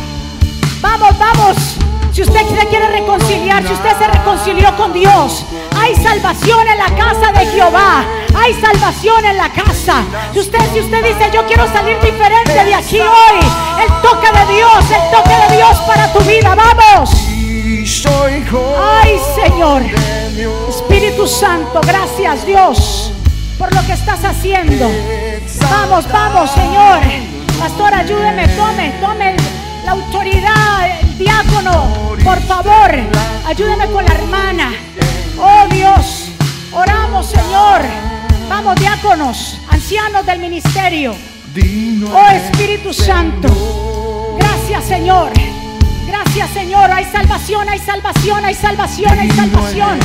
Vamos, vamos. Si usted quiere reconciliar, si usted se reconcilió con Dios, hay salvación en la casa de Jehová. Hay salvación en la casa. Si usted, si usted dice, yo quiero salir diferente de aquí hoy, el toque de Dios, el toque de Dios para tu vida, vamos. Ay, Señor. Espíritu Santo, gracias Dios por lo que estás haciendo. Vamos, vamos, Señor. Pastor, ayúdeme, tome, tome la autoridad, el diácono, por favor, ayúdame con la hermana. Oh Dios, oramos Señor. Vamos diáconos, ancianos del ministerio. Oh Espíritu Santo, gracias Señor. Gracias, Señor. Hay salvación, hay salvación, hay salvación, hay salvación.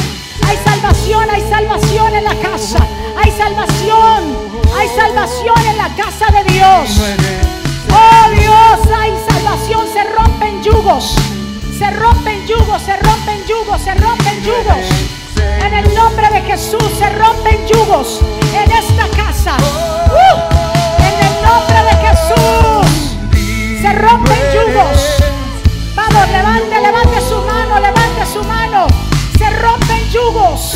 Hay salvación, hay salvación en la casa. Hay salvación, hay salvación en la casa de Dios. Oh Dios, hay Se rompen yugos. Se rompen yugos, se rompen yugos, se rompen yugos. En el nombre de Jesús se rompen yugos en esta casa. Uh, en el nombre de Jesús se rompen yugos. Vamos, levante, levante su mano, levante su mano. Se rompen yugos.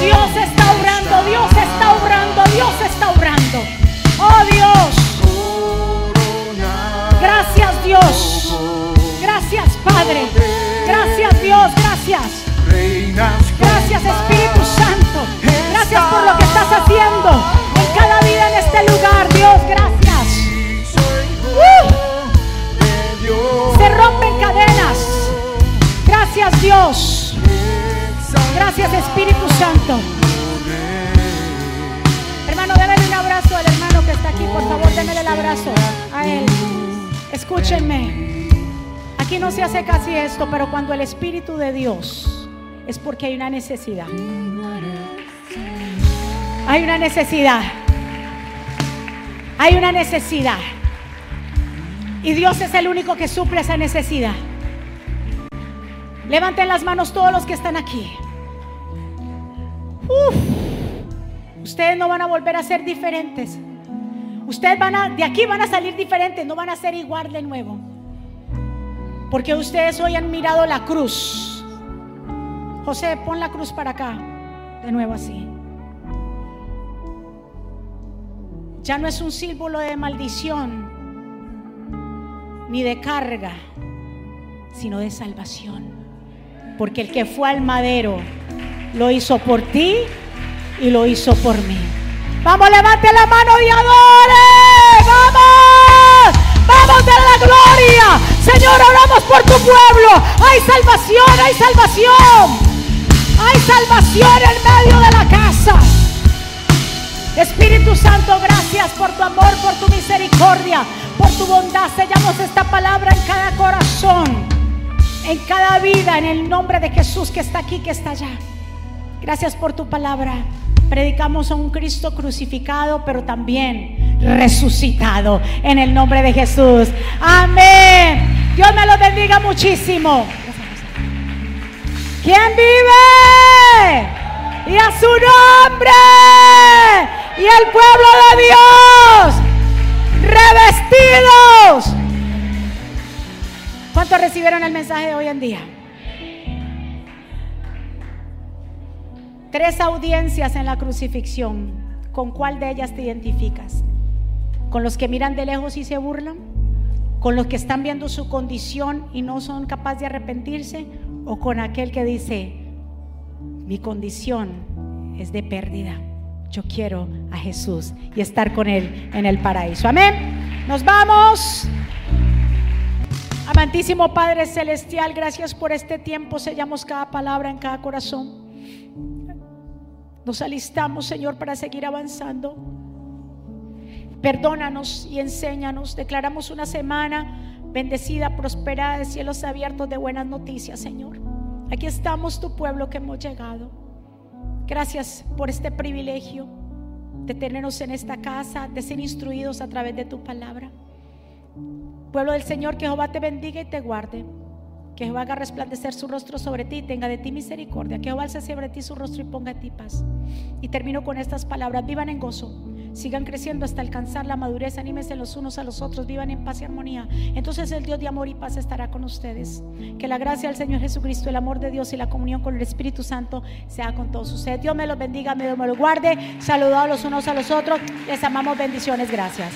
Dios está obrando, Dios está obrando, Dios está obrando. Oh Dios. Dios. Gracias Padre. Gracias Dios. Gracias. Gracias Espíritu Santo. Gracias por lo que estás haciendo en cada vida en este lugar. Dios, gracias. Uh. Se rompen cadenas. Gracias Dios. Gracias Espíritu Santo. Hermano, démele un abrazo al hermano que está aquí. Por favor, démele el abrazo a él. Escúchenme. Aquí no se hace casi esto, pero cuando el Espíritu de Dios es porque hay una necesidad. Hay una necesidad. Hay una necesidad. Y Dios es el único que suple esa necesidad. Levanten las manos todos los que están aquí. Uf. Ustedes no van a volver a ser diferentes. Ustedes van a, de aquí van a salir diferentes, no van a ser igual de nuevo. Porque ustedes hoy han mirado la cruz. José, pon la cruz para acá. De nuevo así. Ya no es un símbolo de maldición ni de carga, sino de salvación. Porque el que fue al madero lo hizo por ti y lo hizo por mí. Vamos, levante la mano y adore. Vamos, vamos de la gloria. Señor, oramos por tu pueblo. Hay salvación, hay salvación. Hay salvación en medio de la casa. Espíritu Santo, gracias por tu amor, por tu misericordia, por tu bondad. Sellamos esta palabra en cada corazón, en cada vida, en el nombre de Jesús que está aquí, que está allá. Gracias por tu palabra. Predicamos a un Cristo crucificado, pero también resucitado en el nombre de Jesús. Amén. Dios me lo bendiga muchísimo. ¿Quién vive? Y a su nombre. Y el pueblo de Dios. Revestidos. ¿Cuántos recibieron el mensaje de hoy en día? Tres audiencias en la crucifixión. ¿Con cuál de ellas te identificas? ¿Con los que miran de lejos y se burlan? ¿Con los que están viendo su condición y no son capaces de arrepentirse? ¿O con aquel que dice, mi condición es de pérdida? Yo quiero a Jesús y estar con Él en el paraíso. Amén. Nos vamos. Amantísimo Padre Celestial, gracias por este tiempo. Sellamos cada palabra en cada corazón. Nos alistamos, Señor, para seguir avanzando. Perdónanos y enséñanos. Declaramos una semana bendecida, prosperada, de cielos abiertos, de buenas noticias, Señor. Aquí estamos, tu pueblo que hemos llegado. Gracias por este privilegio de tenernos en esta casa, de ser instruidos a través de tu palabra. Pueblo del Señor, que Jehová te bendiga y te guarde. Que Jehová haga resplandecer su rostro sobre ti y tenga de ti misericordia. Que Jehová alce sobre ti su rostro y ponga en ti paz. Y termino con estas palabras. Vivan en gozo. Sigan creciendo hasta alcanzar la madurez. Anímense los unos a los otros. Vivan en paz y armonía. Entonces el Dios de amor y paz estará con ustedes. Que la gracia del Señor Jesucristo, el amor de Dios y la comunión con el Espíritu Santo sea con todos ustedes. Dios me los bendiga, me los guarde. Saludados los unos a los otros. Les amamos. Bendiciones. Gracias.